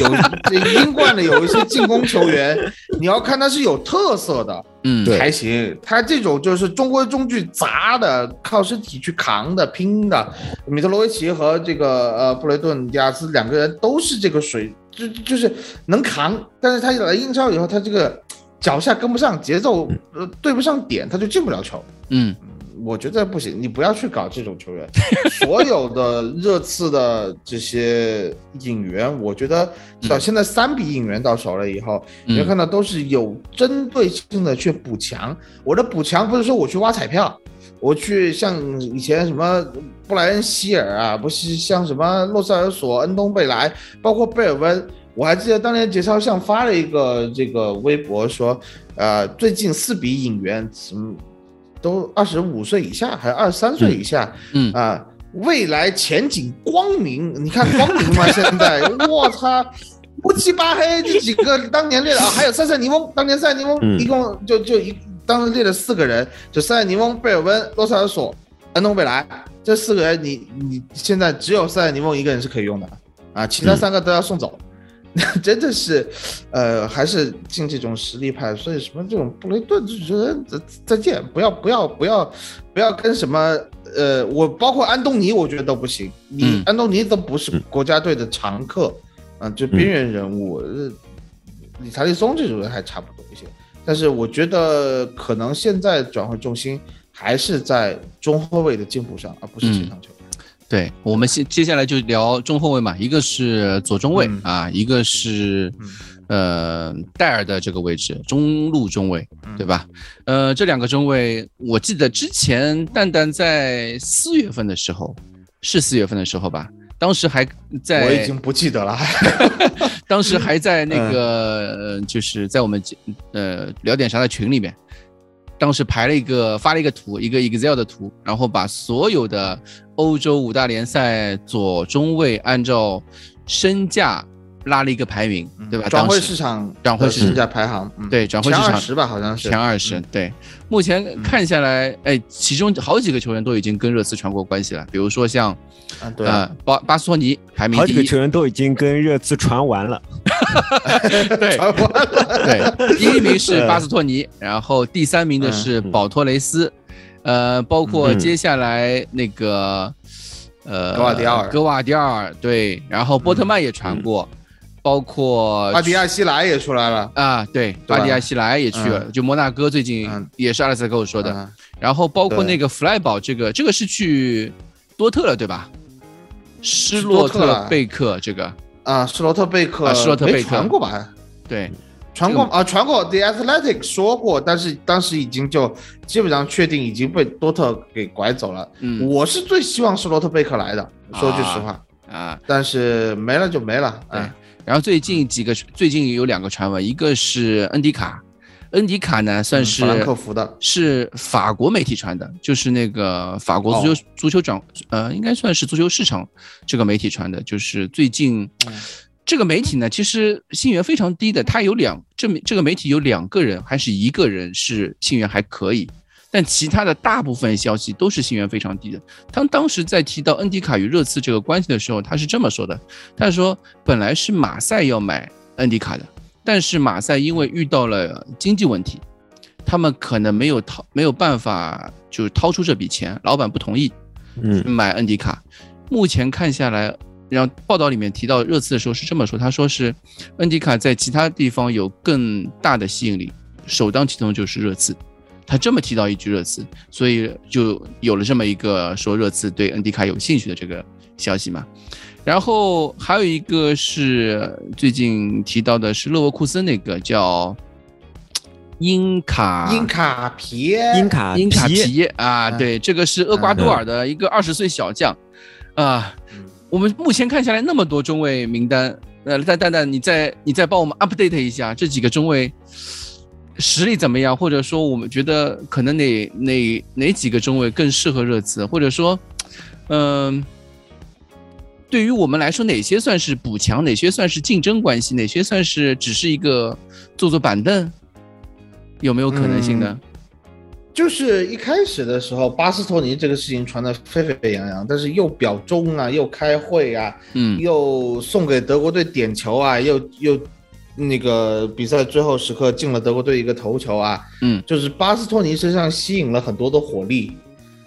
有这英冠的有一些进攻球员，你要看他是有特色的嗯，对才行。他这种就是中规中矩砸的，靠身体去扛的、拼的。米特罗维奇和这个呃布雷顿迪亚斯两个人都是这个水，就就是能扛，但是他来英超以后，他这个脚下跟不上节奏，呃对不上点，他就进不了球。嗯，我觉得不行，你不要去搞这种球员。所有的热刺的这些引援，我觉得到现在三笔引援到手了以后，你会嗯看到都是有针对性的去补强。我的补强不是说我去挖彩票，我去像以前什么布莱恩希尔啊，不是像什么洛塞尔索、恩东贝莱，包括贝尔温。我还记得当年节操巷发了一个这个微博说，呃，最近四笔引援，什么都二十五岁以下，还是二十三岁以下，嗯啊，未来前景光明。你看光明吗？现在 我操，乌漆巴黑这几个当年列的啊，还有塞塞尼翁，当年塞塞尼翁嗯一共就就一当时列了四个人，就塞塞尼翁、贝尔温、洛塞尔索、安东贝莱这四个人你，你现在只有塞塞尼翁一个人是可以用的啊，其他三个都要送走。真的是，呃，还是进这种实力派，所以什么这种布雷顿就觉得再再见，不要不要不要不要跟什么呃，我包括安东尼，我觉得都不行，你嗯。安东尼都不是国家队的常客，啊、就边缘人物，呃，理查利松这种人还差不多一些，但是我觉得可能现在转换重心还是在中后卫的进步上，而不是前场球员。对，我们接接下来就聊中后卫嘛，一个是左中卫、嗯。啊，一个是呃戴尔的这个位置，中路中卫，嗯。对吧？呃，这两个中卫，我记得之前蛋蛋在四月份的时候，是四月份的时候吧，当时还在，我已经不记得了，当时还在那嗯。个，呃，就是在我们呃聊点啥的群里面，当时排了一个发了一个图，一个 Excel 的图，然后把所有的欧洲五大联赛左中卫按照身价拉了一个排名，对吧？转会市场转会市场。价排行，嗯。对转会市场。前二十吧，好像是。前二十、嗯。对，目前看下来，哎，其中好几个球员都已经跟热刺传过关系了，比如说像啊，巴巴斯托尼排名第一，好几个球员都已经跟热刺传完了。对。传完了，对，第一名是巴斯托尼，然后第三名的是保托雷斯，呃，包括嗯。接下来那个呃格瓦迪奥尔。格瓦迪奥尔对，然后波特曼也传过，包括阿迪亚西莱也出来了，啊，对，对吧？巴迪亚西莱也去了，就摩纳哥最近嗯。也是阿莱斯跟我说的，嗯。然后包括那个弗莱堡，这个这个是去多特了对吧？施洛特贝克这个。啊，施罗特贝克，啊施罗特贝克。没传过吧？对，传过啊，传过。The Athletic 说过，但是当时已经就基本上确定已经被多特给拐走了。嗯。我是最希望施罗特贝克来的，说句实话，啊，但是没了就没了。对。哎，然后最近几个最近有两个传闻，一个是恩迪卡，恩迪卡呢算是嗯法兰克福的，是法国媒体传的，就是那个法国足球、哦足球掌呃，应该算是足球市场这个媒体传的，就是最近。嗯这个媒体呢，其实信源非常低的，它有两这这个媒体有两个人还是一个人是信源还可以，但其他的大部分消息都是信源非常低的。他当时在提到恩迪卡与热刺这个关系的时候，他是这么说的：他说本来是马赛要买恩迪卡的，但是马赛因为遇到了经济问题，他们可能没有掏没有办法就是掏出这笔钱，老板不同意嗯买恩迪卡。目前看下来，然后报道里面提到热刺的时候是这么说，他说是恩迪卡在其他地方有更大的吸引力，首当其冲就是热刺。他这么提到一句热刺，所以就有了这么一个说热刺对恩迪卡有兴趣的这个消息嘛。然后还有一个是最近提到的是勒沃库森那个叫英卡英卡皮，英卡英卡皮啊，嗯对，这个是厄瓜多尔的一个二十岁小将。啊。我们目前看下来那么多中卫名单，呃，蛋蛋蛋，你再你再帮我们 update 一下这几个中卫实力怎么样，或者说我们觉得可能哪哪哪几个中卫更适合热刺，或者说，嗯、对于我们来说，哪些算是补强，哪些算是竞争关系，哪些算是只是一个坐坐板凳，有没有可能性呢？就是一开始的时候，巴斯托尼这个事情传得沸沸扬扬，但是又表忠啊，又开会啊，嗯又送给德国队点球啊，又又那个比赛最后时刻进了德国队一个头球啊，嗯。就是巴斯托尼身上吸引了很多的火力，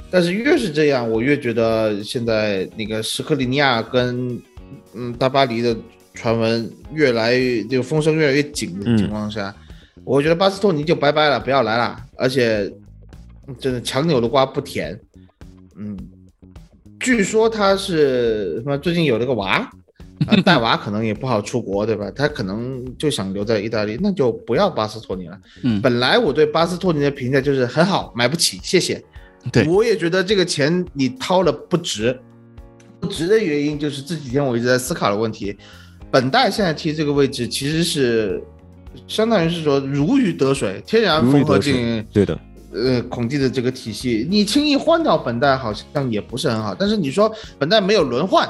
但是越是这样，我越觉得现在那个什克里尼亚跟嗯大巴黎的传闻越来越这个风声越来越紧的情况下，我觉得巴斯托尼就拜拜了，不要来了，而且真的强扭的瓜不甜，嗯，据说他是什么最近有了个娃。啊，带娃可能也不好出国，对吧？他可能就想留在意大利，那就不要巴斯托尼了。嗯，本来我对巴斯托尼的评价就是很好，买不起，谢谢。对我也觉得这个钱你掏了不值，不值的原因就是这几天我一直在思考的问题。本代现在踢这个位置其实是相当于是说如鱼得水，天然如鱼缝合进对的，呃孔蒂的这个体系。你轻易换掉本代好像也不是很好，但是你说本代没有轮换，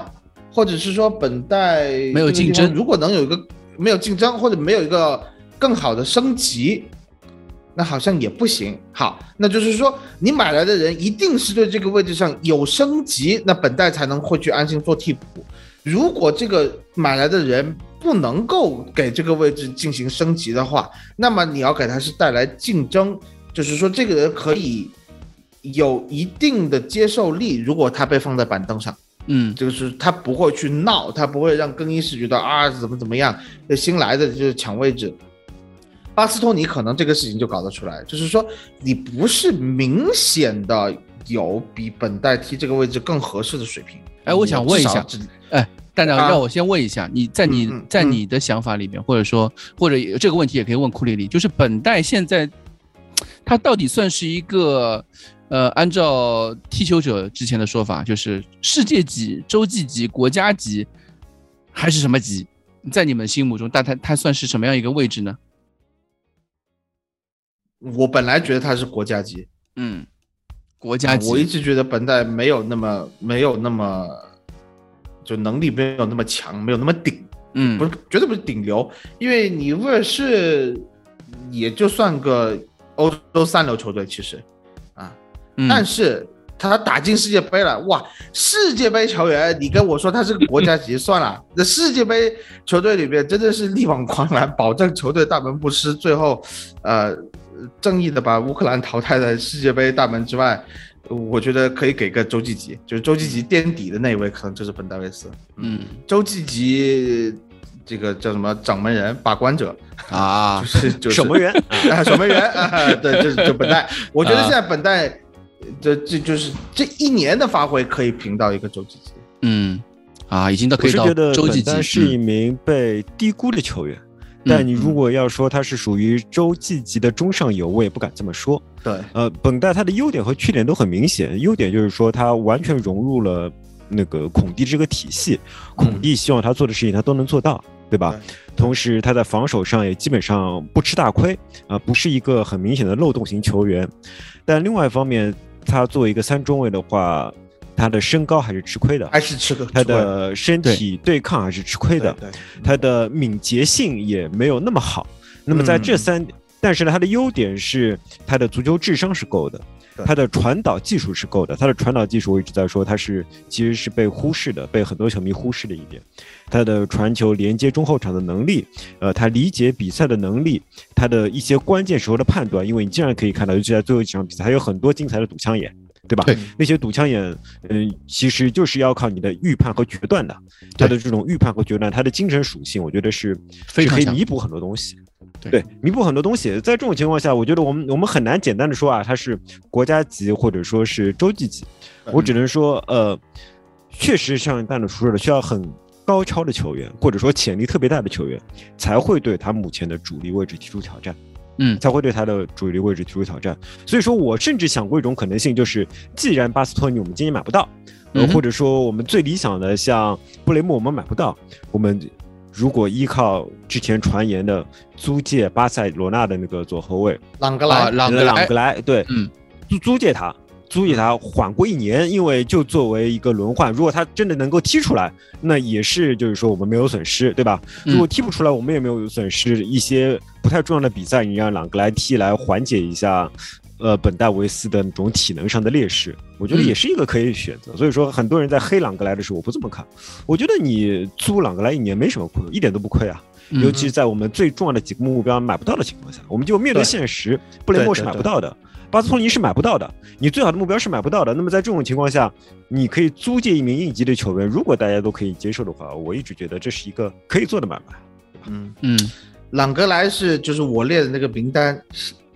或者是说本代没有竞争如果能有一个没有竞争或者没有一个更好的升级，那好像也不行。好，那就是说你买来的人一定是对这个位置上有升级，那本代才能会去安心做替补。如果这个买来的人不能够给这个位置进行升级的话，那么你要给他是带来竞争，就是说这个人可以有一定的接受力。如果他被放在板凳上。嗯就是他不会去闹，他不会让更衣室觉得啊怎么怎么样，新来的就是抢位置。巴斯托尼可能这个事情就搞得出来，就是说你不是明显的有比本代踢这个位置更合适的水平。哎我想问一下哎，蛋蛋，啊让我先问一下，你在你在你的想法里面，或者说或者这个问题也可以问库里里，就是本代现在他到底算是一个呃，按照踢球者之前的说法，就是世界级、洲际级、国家级，还是什么级？在你们心目中，大他他算是什么样一个位置呢？我本来觉得他是国家级，嗯，国家级，我一直觉得本代没有那么没有那么就能力没有那么强，没有那么顶。嗯，不是绝对不是顶流，因为你威尔士也就算个欧洲三流球队，其实啊，嗯但是他打进世界杯了，哇！世界杯球员，你跟我说他是个国家级算了，那世界杯球队里面真的是力挽狂澜，保证球队大门不失，最后呃正义的把乌克兰淘汰在世界杯大门之外。我觉得可以给个洲际级，就是洲际级垫底的那一位，可能就是本戴维斯。嗯洲际级这个叫什么掌门人、把关者，啊就，是 就是 守门员，啊，守门员啊，对，就是就本戴。我觉得现在本代这这就是这一年的发挥可以评到一个洲际级。嗯啊，已经到可以到我是觉得洲际级，是一嗯名被低估的球员，嗯但你如果要说他是属于洲际级的中上游，我也不敢这么说。对，呃，本代他的优点和缺点都很明显，优点就是说他完全融入了那个孔蒂这个体系，孔蒂希望他做的事情他都能做到，对吧？同时他在防守上也基本上不吃大亏啊、不是一个很明显的漏洞型球员。但另外一方面，他作为一个三中卫的话，他的身高还是吃亏的，还是吃亏他的身体对抗还是吃亏的，对，他的敏捷性也没有那么好。那么在这嗯三但是呢，他的优点是他的足球智商是够的。对他的传导技术是够的，他的传导技术我一直在说，他是其实是被忽视的，被很多球迷忽视的一点。他的传球连接中后场的能力，呃，他理解比赛的能力，他的一些关键时候的判断，因为你竟然可以看到，尤其在最后几场比赛，还有很多精彩的堵枪眼，对吧？对那些堵枪眼，嗯、其实就是要靠你的预判和决断的。他的这种预判和决断，他的精神属性，我觉得是是非常强可以弥补很多东西。对对，弥补很多东西。在这种情况下，我觉得我们我们很难简单的说啊，他是国家级或者说是洲际级，我只能说，呃，确实像蛋的说的，需要很高超的球员，或者说潜力特别大的球员，才会对他目前的主力位置提出挑战。嗯才会对他的主力位置提出挑战。所以说我甚至想过一种可能性，就是既然巴斯托尼我们今年买不到，呃，或者说我们最理想的像布雷默我们买不到，我们如果依靠之前传言的租借巴塞罗那的那个左后卫啊，朗格莱，朗格莱朗格，莱，对，嗯，租租借他。租借他缓过一年，因为就作为一个轮换，如果他真的能够踢出来，那也是就是说我们没有损失，对吧？嗯如果踢不出来，我们也没有损失。一些不太重要的比赛，你让朗格莱踢来缓解一下，呃，本戴维斯的那种体能上的劣势，我觉得嗯也是一个可以选择。所以说，很多人在黑朗格莱的时候，我不这么看。我觉得你租朗格莱一年没什么亏，一点都不亏啊。嗯尤其是在我们最重要的几个目标买不到的情况下，我们就面对对现实，布雷默是买不到的，巴斯托尼是买不到的，你最好的目标是买不到的。那么在这种情况下，你可以租借一名应急的球员，如果大家都可以接受的话，我一直觉得这是一个可以做的买卖。嗯，嗯，朗格莱是就是我列的那个名单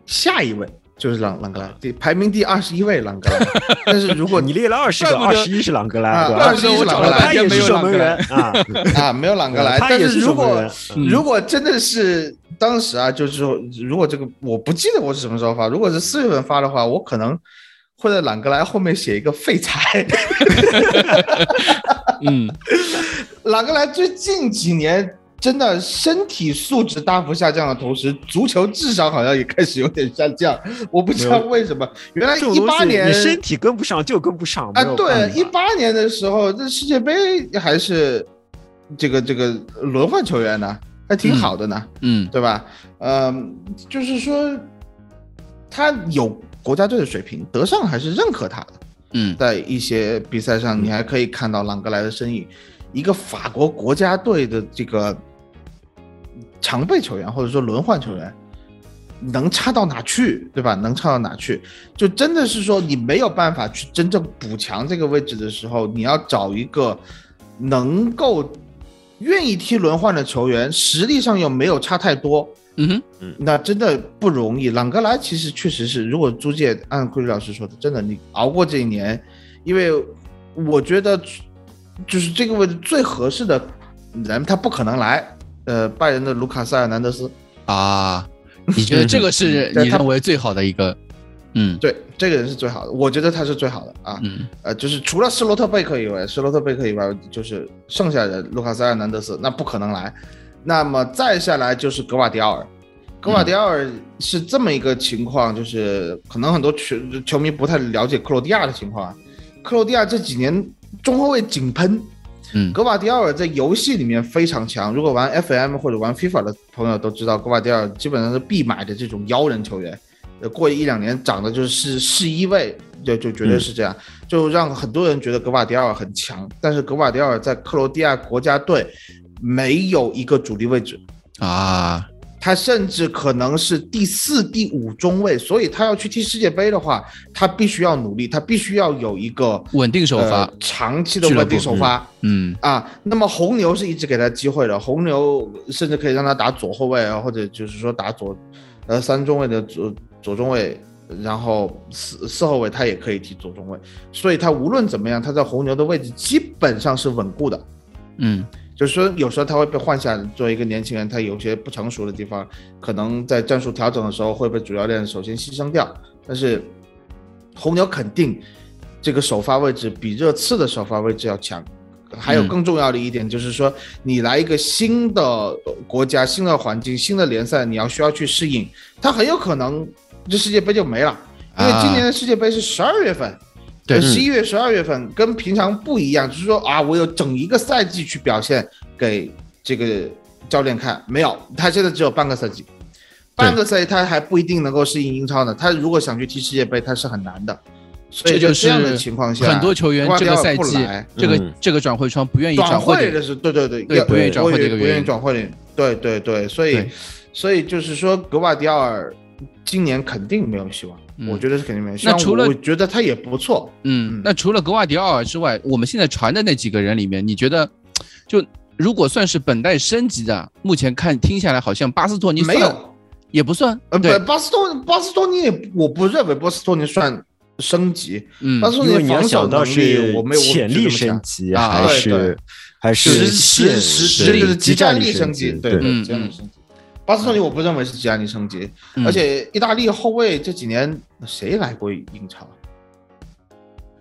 下一位就是朗朗格莱，第排名第二十一位朗格莱。但是如果你列了二十个，二十一是朗格莱？二十一是朗格莱他也是守门没有员啊，啊没有朗格莱，他但也是如果如果真的是当时啊，就是说如果这个我不记得我是什么时候发，如果是四月份发的话，我可能会在朗格莱后面写一个废材。嗯，朗格莱最近几年真的身体素质大幅下降的同时，足球智商好像也开始有点下降。我不知道为什么，原来一八年你身体跟不上就跟不上啊，对，法一八年的时候，这世界杯还是这个这个轮换球员呢，还挺好的呢，嗯，对吧？嗯，就是说他有国家队的水平，德尚还是认可他的。嗯，在一些比赛上，你还可以看到朗格莱的身影，一个法国国家队的这个常备球员或者说轮换球员，能差到哪去，对吧？能差到哪去？就真的是说你没有办法去真正补强这个位置的时候，你要找一个能够愿意踢轮换的球员，实力上又没有差太多，嗯哼，那真的不容易。朗格莱其实确实是，如果租借按库里老师说的，真的你熬过这一年，因为我觉得就是这个位置最合适的人，他不可能来。呃，拜仁的卢卡塞·尔南德斯，啊，你觉得这个是你认为最好的一个？嗯对，这个人是最好的，我觉得他是最好的啊。嗯呃，就是除了施罗特贝克以外，施罗特贝克以外，就是剩下的卢卡塞·尔南德斯，那不可能来。那么再下来就是格瓦迪奥尔，格瓦迪奥尔是这么一个情况，就是可能很多球球迷不太了解克罗地亚的情况啊。克罗地亚这几年中后卫井喷，嗯格瓦迪奥尔在游戏里面非常强，如果玩 FM 或者玩 FIFA 的朋友都知道，格瓦迪奥尔基本上是必买的这种妖人球员。呃，过一两年涨的就是是一位，就就绝对是这样，就让很多人觉得格瓦迪奥尔很强。但是格瓦迪奥尔在克罗地亚国家队没有一个主力位置，啊，他甚至可能是第四、第五中卫，所以他要去踢世界杯的话，他必须要努力，他必须要有一个稳定首发。呃、长期的稳定首发。嗯。啊，那么红牛是一直给他机会的，红牛甚至可以让他打左后卫啊，或者就是说打左，呃三中卫的左左中卫，然后四四后卫他也可以踢左中卫，所以他无论怎么样，他在红牛的位置基本上是稳固的。嗯就是说，有时候他会被幻想，作为一个年轻人，他有些不成熟的地方，可能在战术调整的时候会被主教练首先牺牲掉。但是红牛肯定这个首发位置比热刺的首发位置要强。还有嗯更重要的一点就是说，你来一个新的国家、新的环境、新的联赛，你要需要去适应，他很有可能这世界杯就没了，因为今年的世界杯是十二月份。对十一月、十二月份跟平常不一样，就是说啊，我有整一个赛季去表现给这个教练看，没有，他现在只有半个赛季，半个赛季他还不一定能够适应英超呢。他如果想去踢世界杯，他是很难的。所以这就这样的情况下，很多球员这个赛季这个嗯。这个转会窗不愿意转会的是对对对，要对不愿意转会不愿意转会的，对对对，所以所以就是说，格瓦迪奥尔今年肯定没有希望，嗯。我觉得是肯定没有希望。那除了我觉得他也不错，嗯，嗯。那除了格瓦迪奥尔之外，我们现在传的那几个人里面，你觉得就如果算是本代升级的，目前看听下来好像巴斯托尼没有，也不算，呃，对。不，，巴斯托巴斯托尼也，我不认为巴斯托尼算升级，嗯巴斯托因为你要尼防守想到能力是我没有潜力升级，啊还是还实是实现实实就是激激战力力升级，对对，对，嗯激战力升级。巴斯托尼我不认为是吉安尼升级，嗯。而且意大利后卫这几年谁来过英超？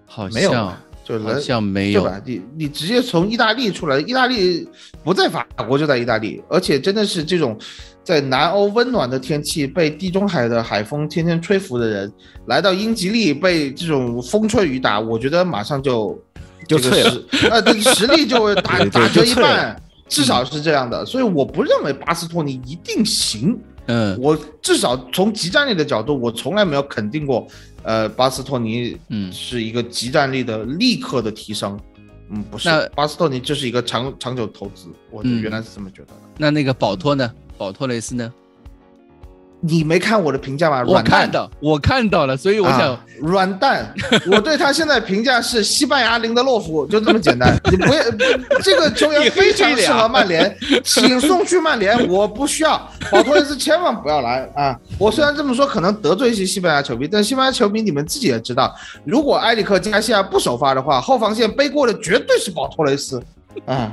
好没有像，就好来像没有，对吧？你你直接从意大利出来，意大利不在法国就在意大利，而且真的是这种在南欧温暖的天气被地中海的海风天天吹拂的人，来到英吉利被这种风吹雨打，我觉得马上就就脆了。实，呃，对实力就 会打打折一半，至少是这样的。所以我不认为巴斯托尼一定行。嗯我至少从集战力的角度，我从来没有肯定过，呃，巴斯托尼嗯是一个集战力的立刻的提升。嗯，不是那，巴斯托尼就是一个长长久投资，我原来是这么觉得的。那那个保托呢？保托雷斯呢？你没看我的评价吗？我看到，我看到了，所以我想啊，软蛋，我对他现在评价是西班牙林德洛夫，就这么简单。你不要，这个球员非常适合曼联，请送去曼联，我不需要。保托雷斯千万不要来啊！我虽然这么说可能得罪一些西班牙球迷，但西班牙球迷你们自己也知道，如果埃里克加西亚不首发的话，后防线背锅的绝对是保托雷斯，啊，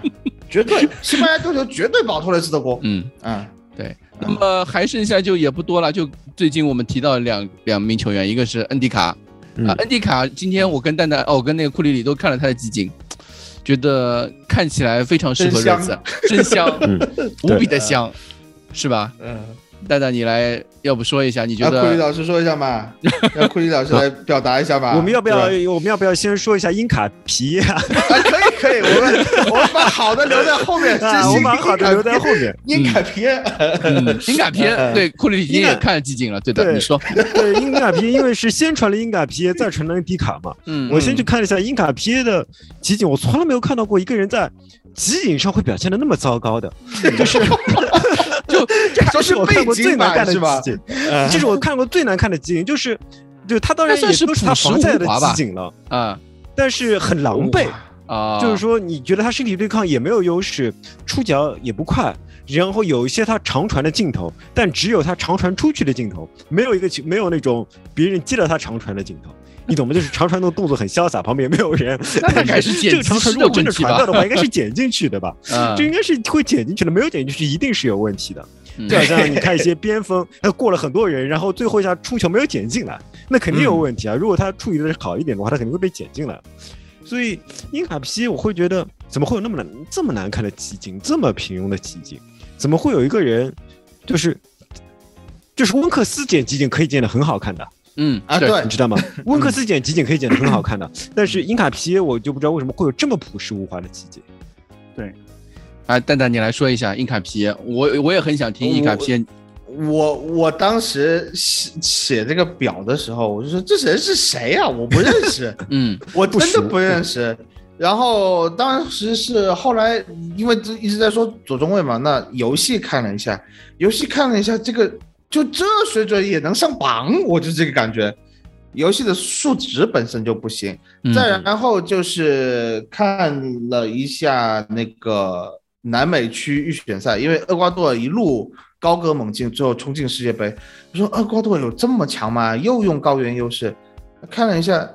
绝对，西班牙足球绝对保托雷斯的锅，嗯。啊，对，那么还剩下就也不多了，就最近我们提到两两名球员，一个是恩迪卡，恩迪卡今天我跟蛋蛋哦，我跟那个库里里都看了他的集锦，觉得看起来非常适合热刺，真香，嗯无比的香，是吧？嗯。蛋蛋，你来，要不说一下，你觉得库里？老师说一下嘛，让库里老师来表达一下吧。我们要不要？我们要不要先说一下英卡皮啊？啊，可以可以，我们我们把好的留在后面，我把好的留在后面。英卡皮，嗯，英卡皮，对，库里里今天也看了集锦了，对的，对你说，对，英卡皮因为是先传了英卡皮，再传了恩迪卡嘛。嗯，我先去看了一下英卡皮的集锦，我从来没有看到过一个人在集锦上会表现的那么糟糕的，就是 就 这是我看过最难看的？集锦，这是我看过最难看的集锦，就是就他当然算是也都是他实防赛的集锦了，啊但是很狼狈。啊，就是说，你觉得他身体对抗也没有优势，出脚也不快，然后有一些他长传的镜头，但只有他长传出去的镜头，没有一个没有那种别人接了他长传的镜头。你懂吗？就是长传的动作很潇洒，旁边没有人。那大概是剪这个长传如果真的传到的话，应该是 剪进去的吧？啊这应该是会剪进去的，没有剪进去一定是有问题的。嗯就好像你看一些边锋，他过了很多人，然后最后一下出球没有剪进来，那肯定有问题啊。如果他处理的好一点的话，他肯定会被剪进来。所以英卡皮，我会觉得怎么会有那么难、这么难看的集锦，这么平庸的集锦？怎么会有一个人，就是就是温克斯剪集锦可以剪得很好看的，嗯啊，对对你，知道吗？温克斯剪集锦可以剪得很好看的，但是英卡皮我就不知道为什么会有这么朴实无华的集锦。啊，蛋蛋你来说一下英卡皮，我我也很想听英卡皮，我我当时写写这个表的时候，我就说这人是谁呀、我不认识。嗯我真的不认识。然后当时是后来，因为一直在说左中卫嘛，那游戏看了一下，游戏看了一下，这个就这水准也能上榜，我就这个感觉。游戏的数值本身就不行，嗯再然后就是看了一下那个南美区预选赛，因为厄瓜多尔一路高歌猛进，最后冲进世界杯。我说厄瓜多尔有这么强吗？又用高原优势，看了一下，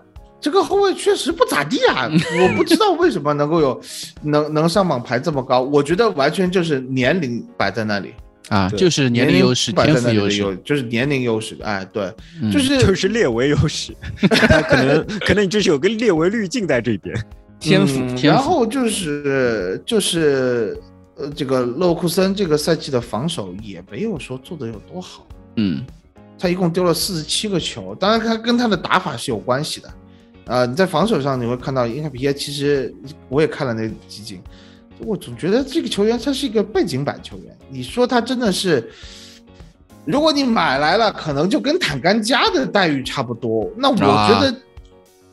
这个后卫确实不咋地啊，我不知道为什么能够有能能上榜排这么高，我觉得完全就是年龄摆在那里，啊，就是年龄优势、摆天赋优势，有就是年龄优势，哎，对，嗯就是 就是列维优势，他可能可能你就是有个列维滤镜在这边。天赋嗯天赋，然后就是就是呃，这个勒沃库森这个赛季的防守也没有说做的有多好，嗯他一共丢了四十七个球，当然他跟他的打法是有关系的。啊，你在防守上你会看到因卡皮耶，其实我也看了那集锦，我总觉得这个球员他是一个背景板球员。你说他真的是如果你买来了，可能就跟坦甘加的待遇差不多。那我啊觉得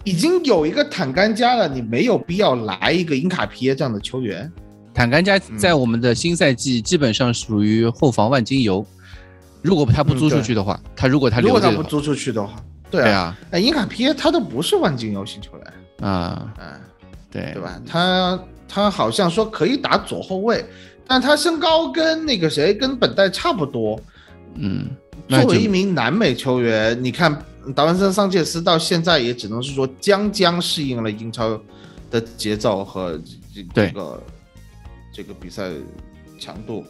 已经有一个坦甘加了，你没有必要来一个英卡皮耶这样的球员。坦甘加在我们的新赛季基本上属于后防万金油，如果他不租出去的话，他如果他如果他不租出去的话，对啊，对啊，哎，英卡皮耶他都不是万金油型球员，啊，嗯，对对吧？他他好像说可以打左后卫，但他身高跟那个谁跟本代差不多。嗯，作为一名南美球员，你看达文森桑切斯到现在也只能是说将将适应了英超的节奏和这个这个比赛强度，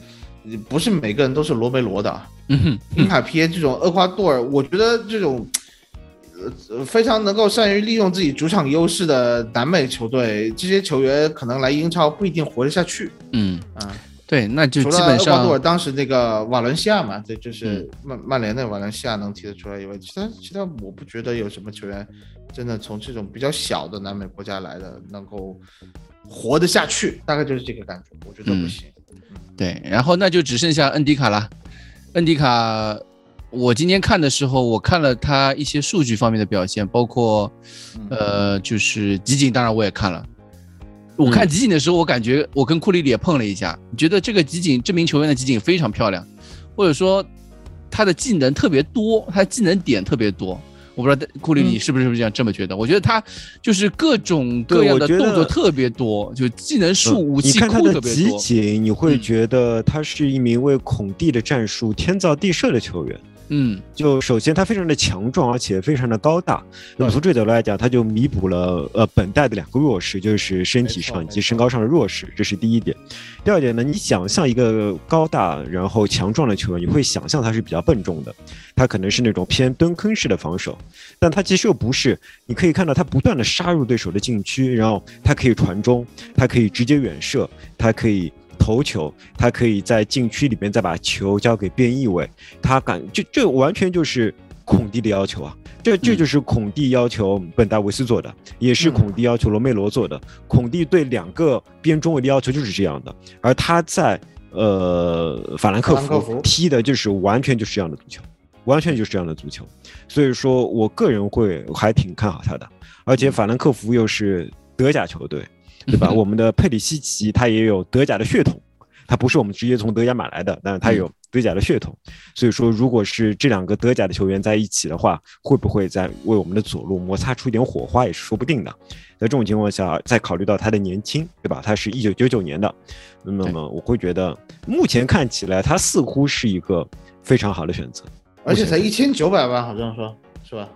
不是每个人都是罗梅罗的。嗯哼，英卡皮耶这种厄瓜多尔，我觉得这种呃非常能够善于利用自己主场优势的南美球队，这些球员可能来英超不一定活得下去嗯，啊。对，那就基本了厄瓜多尔上，当时那个瓦伦西亚嘛，这就是嗯曼曼联的瓦伦西亚能踢得出来以外，其他其他我不觉得有什么球员真的从这种比较小的南美国家来的能够活得下去，大概就是这个感觉，我觉得不嗯行。对，然后那就只剩下恩迪卡了。恩迪卡，我今天看的时候，我看了他一些数据方面的表现，包括嗯呃，就是集锦，当然我也看了。我看集锦的时候，我感觉我跟库里里也碰了一下，觉得这个集锦这名球员的集锦非常漂亮，或者说他的技能特别多，他技能点特别多。我不知道库里里是不是这样这么觉得？我觉得他就是各种各样的动作特别多，就技能数、武器嗯你看他库的集特别多。锦，你会嗯觉得他是一名为孔蒂的战术天造地设的球员。嗯，就首先他非常的强壮，而且非常的高大。那么从这个角度来讲，他就弥补了呃本代的两个弱势，就是身体上以及身高上的弱势，这是第一点。第二点呢，你想象一个高大然后强壮的球员，你会想象他是比较笨重的，他可能是那种偏蹲坑式的防守，但他其实又不是。你可以看到他不断的杀入对手的禁区，然后他可以传中，他可以直接远射，他可以。头球，他可以在禁区里面再把球交给边翼位，他敢这这完全就是孔蒂的要求啊！这这嗯。就是孔蒂要求本戴维斯做的，也是嗯孔蒂要求罗梅罗做的。孔蒂对两个边中卫的要求就是这样的，而他在呃法兰克福踢的就是完全就是这样的足球，完全就是这样的足球。所以说我个人会还挺看好他的，而且法兰克福又是德甲球队，对吧？我们的佩里西奇他也有德甲的血统，他不是我们直接从德甲买来的，但是他有德甲的血统。所以说，如果是这两个德甲的球员在一起的话，会不会在为我们的左路摩擦出一点火花也是说不定的。在这种情况下，再考虑到他的年轻，对吧？他是一九九九年的，那么我会觉得目前看起来他似乎是一个非常好的选择。而且才一千九百万，好像说是吧？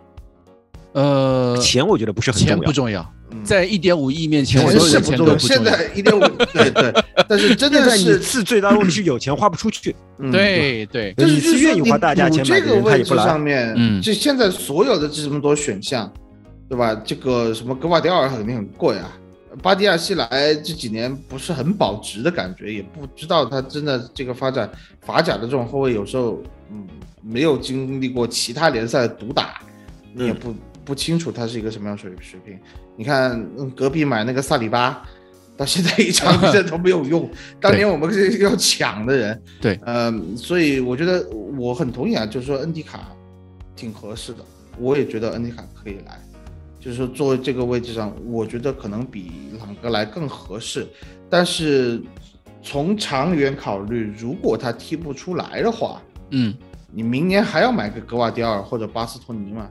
呃，钱我觉得不是很重要，不重要，嗯在一点五亿面前，钱所有的钱是不重要，现。在一点五，对对，但是真的是，次最大的问题是有钱花不出去。嗯对对，就是你是愿意花大价钱买人，他这个位置也不来。上面，嗯这现在所有的这么多选项，对吧？这个什么格瓦迪奥尔肯定很贵啊，巴迪亚西来这几年不是很保值的感觉，也不知道他真的这个发展，法甲的这种后卫有时候，嗯，没有经历过其他联赛的毒打，你也不不清楚他是一个什么样水水平。你看，嗯隔壁买那个萨里巴。到现在一场比赛都没有用，当年我们是要抢的人，对嗯，所以我觉得我很同意啊，就是说恩迪卡挺合适的，我也觉得恩迪卡可以来，就是说作为这个位置上，我觉得可能比朗格莱更合适，但是从长远考虑，如果他踢不出来的话，嗯，你明年还要买个格瓦迪奥尔或者巴斯托尼吗？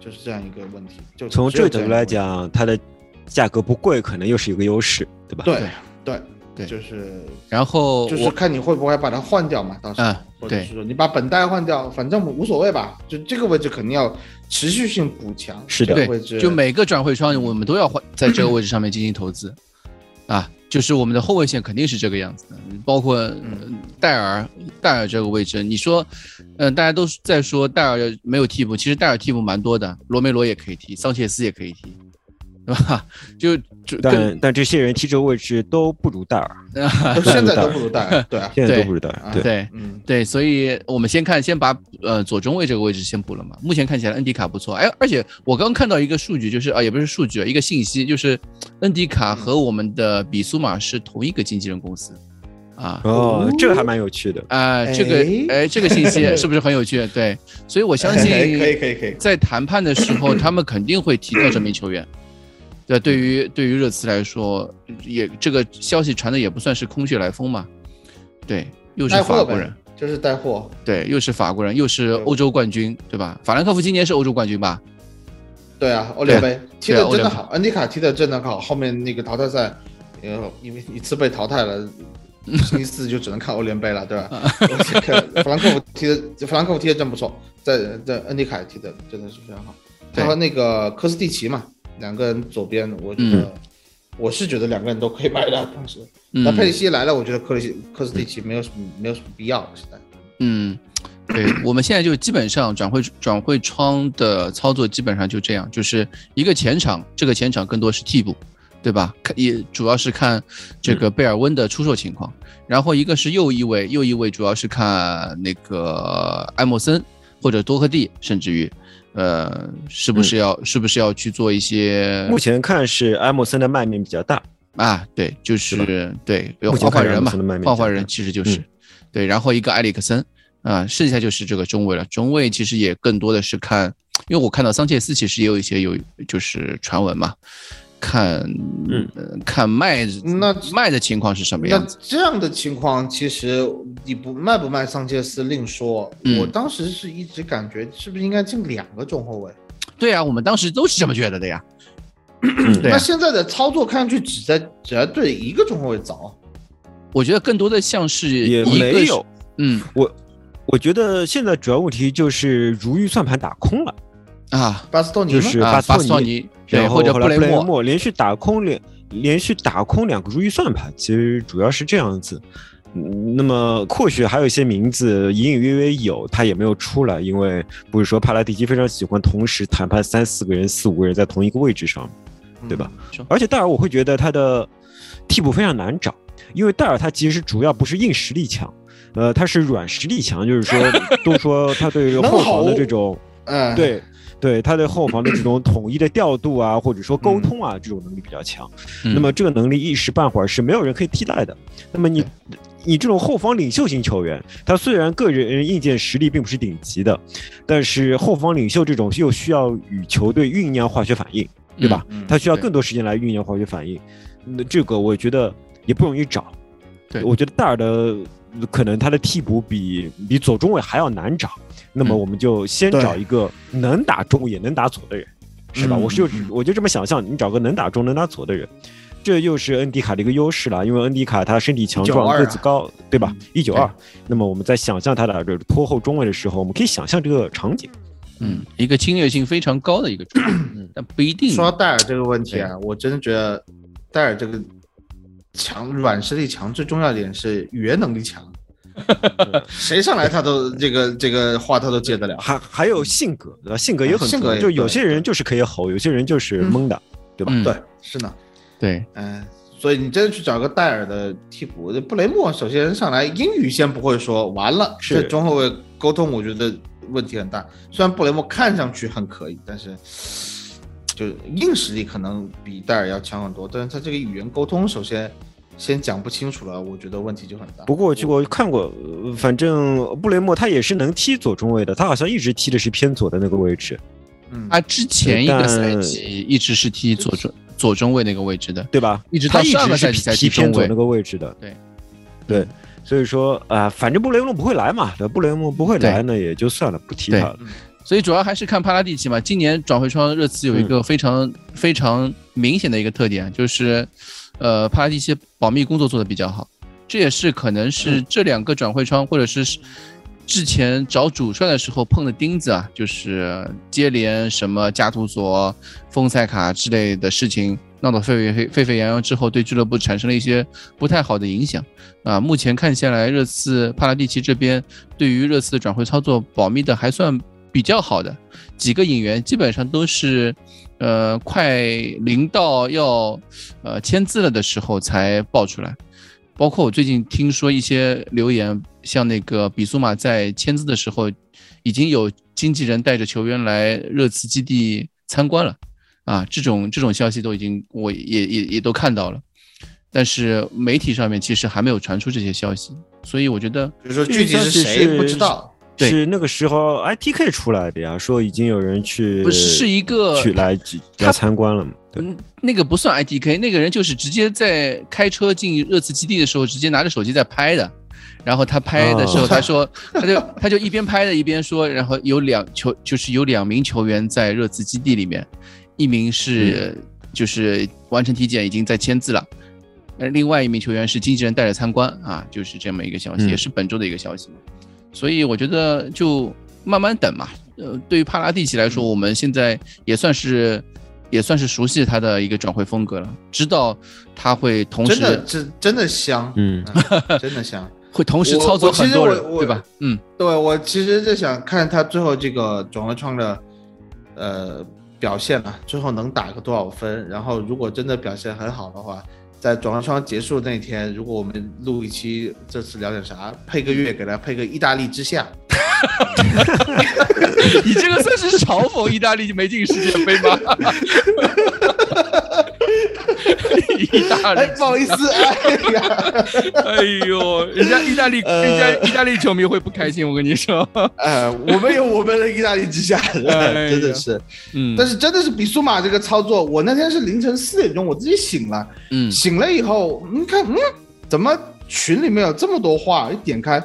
就是这样一个问题。就从这个角度来讲，它的价格不贵，可能又是一个优势，对吧？对对对就是然后就是看你会不会把它换掉嘛，到时候，嗯对或者是说你把本代换掉，反正无所谓吧，就这个位置肯定要持续性补强，是的就每个转会窗我们都要换在这个位置上面进行投资，啊，就是我们的后卫线肯定是这个样子的，包括、呃戴尔戴尔这个位置，你说，嗯、大家都在说戴尔没有替补，其实戴尔替补蛮多的，罗梅罗也可以踢，桑切斯也可以踢，对吧？就就更但但这些人踢这个位置都不如戴尔，都现在都不如戴尔，对啊，现在对都不如戴尔。啊对，对嗯，对，所以我们先看，先把呃左中卫这个位置先补了嘛。目前看起来恩迪卡不错，哎，而且我刚看到一个数据，就是啊，也不是数据啊，一个信息，就是恩迪卡和我们的比苏马是同一个经纪人公司啊。哦，这个还蛮有趣的。啊、这个哎哎，这个信息 是不是很有趣？对，所以我相信可以可以可以可以，在谈判的时候，他们肯定会提到这名球员。对，对于对于热刺来说，也这个消息传的也不算是空穴来风嘛。对，又是法国人，，就是带货。对，又是法国人，又是欧洲冠军，对吧？法兰克福今年是欧洲冠军吧？对啊，欧联杯踢的真的好，恩迪卡踢的真的好，后面那个淘汰赛，呃，因为一次被淘汰了。星期四就只能看欧联杯了，对吧？我这个弗兰克福踢的，法兰克福踢的真不错，在在恩迪卡踢的真的是非常好。对他和那个科斯蒂奇嘛，两个人左边，我觉得、我是觉得两个人都可以买的。当时，嗯那佩里西来了，我觉得克里西科斯蒂奇没有什么没有什么必要了。现在，嗯，对，我们现在就基本上转会转会窗的操作基本上就这样，就是一个前场，这个前场更多是替补，对吧？看也主要是看这个贝尔温的出售情况，然后一个是右翼位，右翼位主要是看那个艾默森或者多克蒂，甚至于。呃，是不是要、是不是要去做一些目前看是埃默森的卖面比较大，啊？对，就是对，有目前看换换人嘛换换人其实就是、嗯对，然后一个埃里克森啊，剩下就是这个中卫了。中卫其实也更多的是看，因为我看到桑切斯其实也有一些有就是传闻嘛，看嗯呃看卖那卖的情况是什么样子？这样的情况，其实你不卖不卖桑切斯另说。嗯我当时是一直感觉，是不是应该进两个中后卫？对啊，我们当时都是这么觉得的呀。对那啊，现在的操作看上去只在只在对一个中后卫凿。我觉得更多的像是也没有。嗯我我觉得现在主要问题就是如意算盘打空了，啊巴斯托尼？就是啊，巴斯托尼然后后来默默连续打空两连续打空两个如意算盘，其实主要是这样子。嗯那么或许还有一些名字隐隐约约有，他也没有出来，因为不是说帕拉蒂奇非常喜欢同时谈判三四个人、四五个人在同一个位置上，对吧？说而且戴尔我会觉得他的替补非常难找，因为戴尔他其实主要不是硬实力强，呃，他是软实力强，就是说 都说他对能后防的这种。嗯，对对，他对后防的这种统一的调度啊，或者说沟通啊，这种能力比较强。嗯那么这个能力一时半会儿是没有人可以替代的。那么你你这种后防领袖型球员，他虽然个人硬件实力并不是顶级的，但是后防领袖这种又需要与球队酝酿化学反应，对吧？嗯他需要更多时间来酝酿化学反应。那这个我觉得也不容易找。对我觉得戴尔的可能他的替补比比左中卫还要难找。那么嗯我们就先找一个能打中也能打左的人，是吧？嗯我是就嗯我就这么想象，你找个能打中能打左的人，这又是恩迪卡的一个优势了，因为恩迪卡他身体强壮，192个子高，对吧？一九二。那么我们在想象他打这拖后中卫的时候，我们可以想象这个场景。嗯，一个侵略性非常高的一个中卫，但不一定。说到戴尔这个问题啊，我真的觉得戴尔这个强软实力强，最重要一点是语言能力强。谁上来他都这个这个话他都接得了。还还有性格，对吧？性格也很重要，性格就有些人就是可以吼，有些人就是嗯懵的，对吧？嗯对，是呢，对，嗯、所以你真的去找个戴尔的替补，布雷默首先上来英语先不会说，完了，是这中后卫沟通我觉得问题很大。虽然布雷默看上去很可以，但是就硬实力可能比戴尔要强很多，但是他这个语言沟通首先先讲不清楚了，我觉得问题就很大。不过我去我看过，呃反正布雷默他也是能踢左中卫的，他好像一直踢的是偏左的那个位置，嗯，他之前一个赛季一直是踢左中左中卫那个位置的，对吧？一直到上个直赛季才是踢踢中卫偏左那。个位置的，对对，所以说啊、反正布雷默不会来嘛，对？布雷默不会来呢，也就算了，不提他了。所以主要还是看帕拉蒂奇嘛。今年转会窗热刺有一个非常、非常明显的一个特点，就是呃帕拉蒂奇保密工作做得比较好，这也是可能是这两个转会窗或者是之前找主帅的时候碰的钉子啊，就是接连什么加图索、丰塞卡之类的事情闹得沸沸沸沸扬扬之后，对俱乐部产生了一些不太好的影响啊。目前看下来，热刺帕拉蒂奇这边对于热刺的转会操作保密的还算比较好的，几个引援基本上都是，呃，快临到要呃签字了的时候才爆出来。包括我最近听说一些留言，像那个比苏马在签字的时候，已经有经纪人带着球员来热刺基地参观了，啊，这种这种消息都已经我也也也都看到了。但是媒体上面其实还没有传出这些消息，所以我觉得比如说具体是谁不知道，对是那个时候 ITK 出来的呀，说已经有人去不是是一个去来参观了嘛？对，嗯，那个不算 IDK，那个人就是直接在开车进热刺基地的时候，直接拿着手机在拍的。然后他拍的时候，哦他说，他就 他就一边拍的一边说，然后有两球，就是有两名球员在热刺基地里面，一名是就是完成体检已经在签字了，呃，另外一名球员是经纪人带着参观啊，就是这么一个消息，嗯也是本周的一个消息。所以我觉得就慢慢等嘛。呃，对于帕拉蒂奇来说，我们现在也算是也算是熟悉他的一个转会风格了，知道他会同时真的时真真的香，嗯，嗯 真的香。会同时操作其实很多人，对吧？嗯，对我其实就想看他最后这个转会窗的呃表现了，最后能打个多少分。然后如果真的表现很好的话，在转会窗结束那天，如果我们录一期这次聊点啥，配个乐给他配个意大利之夏，你这个算是嘲讽意大利没进世界杯吗？意大利哎，，不好意思，哎呀，哎呦，人家意大利，呃人家意大利球迷会不开心，我跟你说。呃，我们有我们的意大利之夏，哎真的是。嗯，但是真的是比苏马这个操作，我那天是凌晨四点钟我自己醒了，嗯醒了以后，你看，嗯，怎么群里面有这么多话？一点开，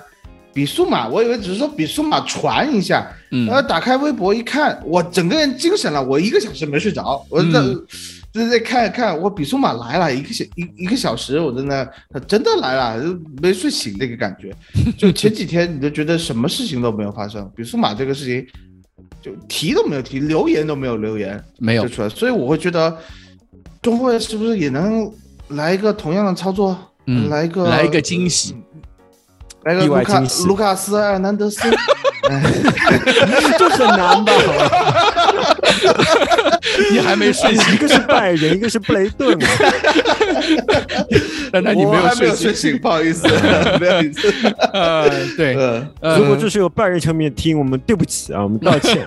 比数码，我以为只是说比数码传一下，嗯。然后打开微博一看，我整个人精神了，我一个小时没睡着，我在、嗯。就在看看，我比数码来了一个小一一个小时，我真的真的来了，就没睡醒那个感觉。就前几天你都觉得什么事情都没有发生，比数码这个事情就提都没有提，留言都没有留言，没有。就，出来，所以我会觉得中国人是不是也能来一个同样的操作？嗯来一个来一个惊喜，意来个卢卡卢卡斯埃尔南德斯，这很难吧？你还没睡醒，一个是拜仁，一个是布雷顿啊。但 那你我没有睡还没有睡醒。不好意思，不好意思。呃，对，呃，呃如果这是有拜仁球迷听，我们对不起啊，我们道歉。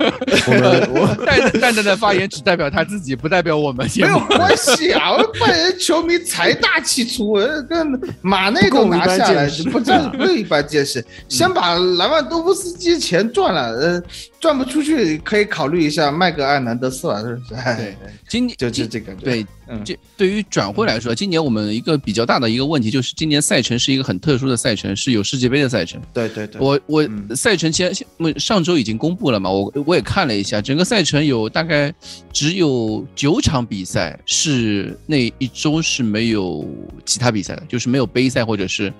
我们我淡淡淡的发言只代表他自己，不代表我们。没有关系啊，我拜仁球迷财大气粗，呃跟马内都拿下来，不这不是一般见识。先把莱万多夫斯基钱赚了，呃，赚不出去可以考虑一下卖个埃尔南德斯了，是不是？哎对，今年就就今这感觉。对，嗯，这对于转会来说，今年我们一个比较大的一个问题就是，今年赛程是一个很特殊的赛程，是有世界杯的赛程。对对对，我我嗯赛程前上周已经公布了嘛，我我也看了一下，整个赛程有大概只有九场比赛是那一周是没有其他比赛的，就是没有杯赛或者是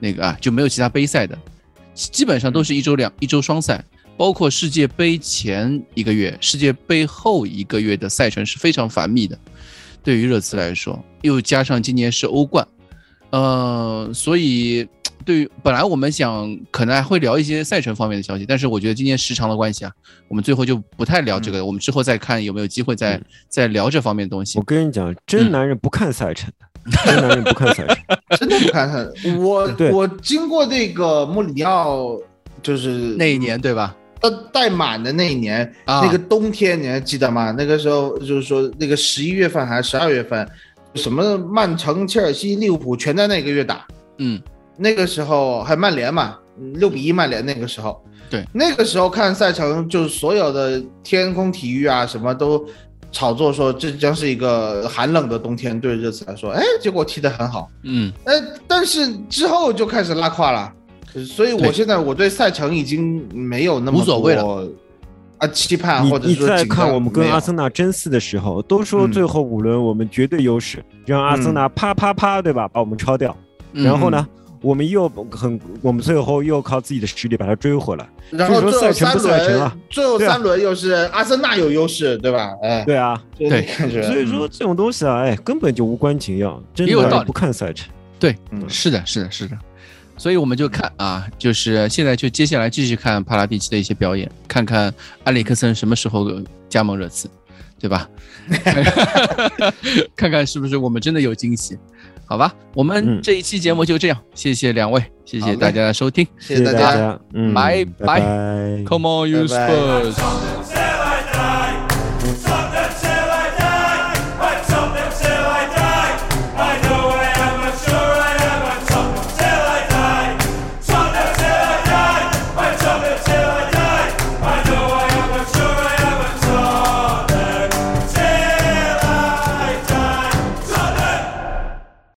那个啊就没有其他杯赛的，基本上都是一周两一周双赛，包括世界杯前一个月、世界杯后一个月的赛程是非常繁密的。对于热刺来说，又加上今年是欧冠，呃，所以对于本来我们想可能还会聊一些赛程方面的消息，但是我觉得今年时长的关系啊，我们最后就不太聊这个，我们之后再看有没有机会再、再聊这方面的东西我。跟你讲，真男人不看赛程 的，真男人不看赛程。真的不看赛程我我经过那个穆里尼奥，就是那一年对吧？带带满的那一年，啊那个冬天你还记得吗？那个时候就是说那个十一月份还是十二月份，什么曼城、切尔西、利物浦全在那个月打。嗯，那个时候还曼联嘛，六比一曼联那个时候。对，那个时候看赛程，就是所有的天空体育啊什么都炒作说这将是一个寒冷的冬天，对热刺来说，哎，结果踢得很好。嗯，哎，但是之后就开始拉胯了，所以我现在我对赛程已经没有那么无所谓了多啊期盼，你或者说紧张看我们跟阿森纳争四的时候，都说嗯最后五轮我们绝对优势，让阿森纳啪啪啪，对吧？把我们超掉。嗯然后呢，我们又很，我们最后又靠自己的实力把它追回来。然后最后三轮啊，最后三轮又是阿森纳有优势，对吧？哎，对啊，对。所以说这种东西啊，哎，根本就无关紧要，真的不看赛程。嗯是的，是的，是的。所以我们就看啊，就是现在就接下来继续看帕拉蒂奇的一些表演，看看埃里克森什么时候加盟热刺，对吧？看看是不是我们真的有惊喜，好吧？我们嗯这一期节目就这样，谢谢两位，谢谢大家的收听谢谢大大家。嗯，拜拜拜。，Come on you 拜拜 Spurs。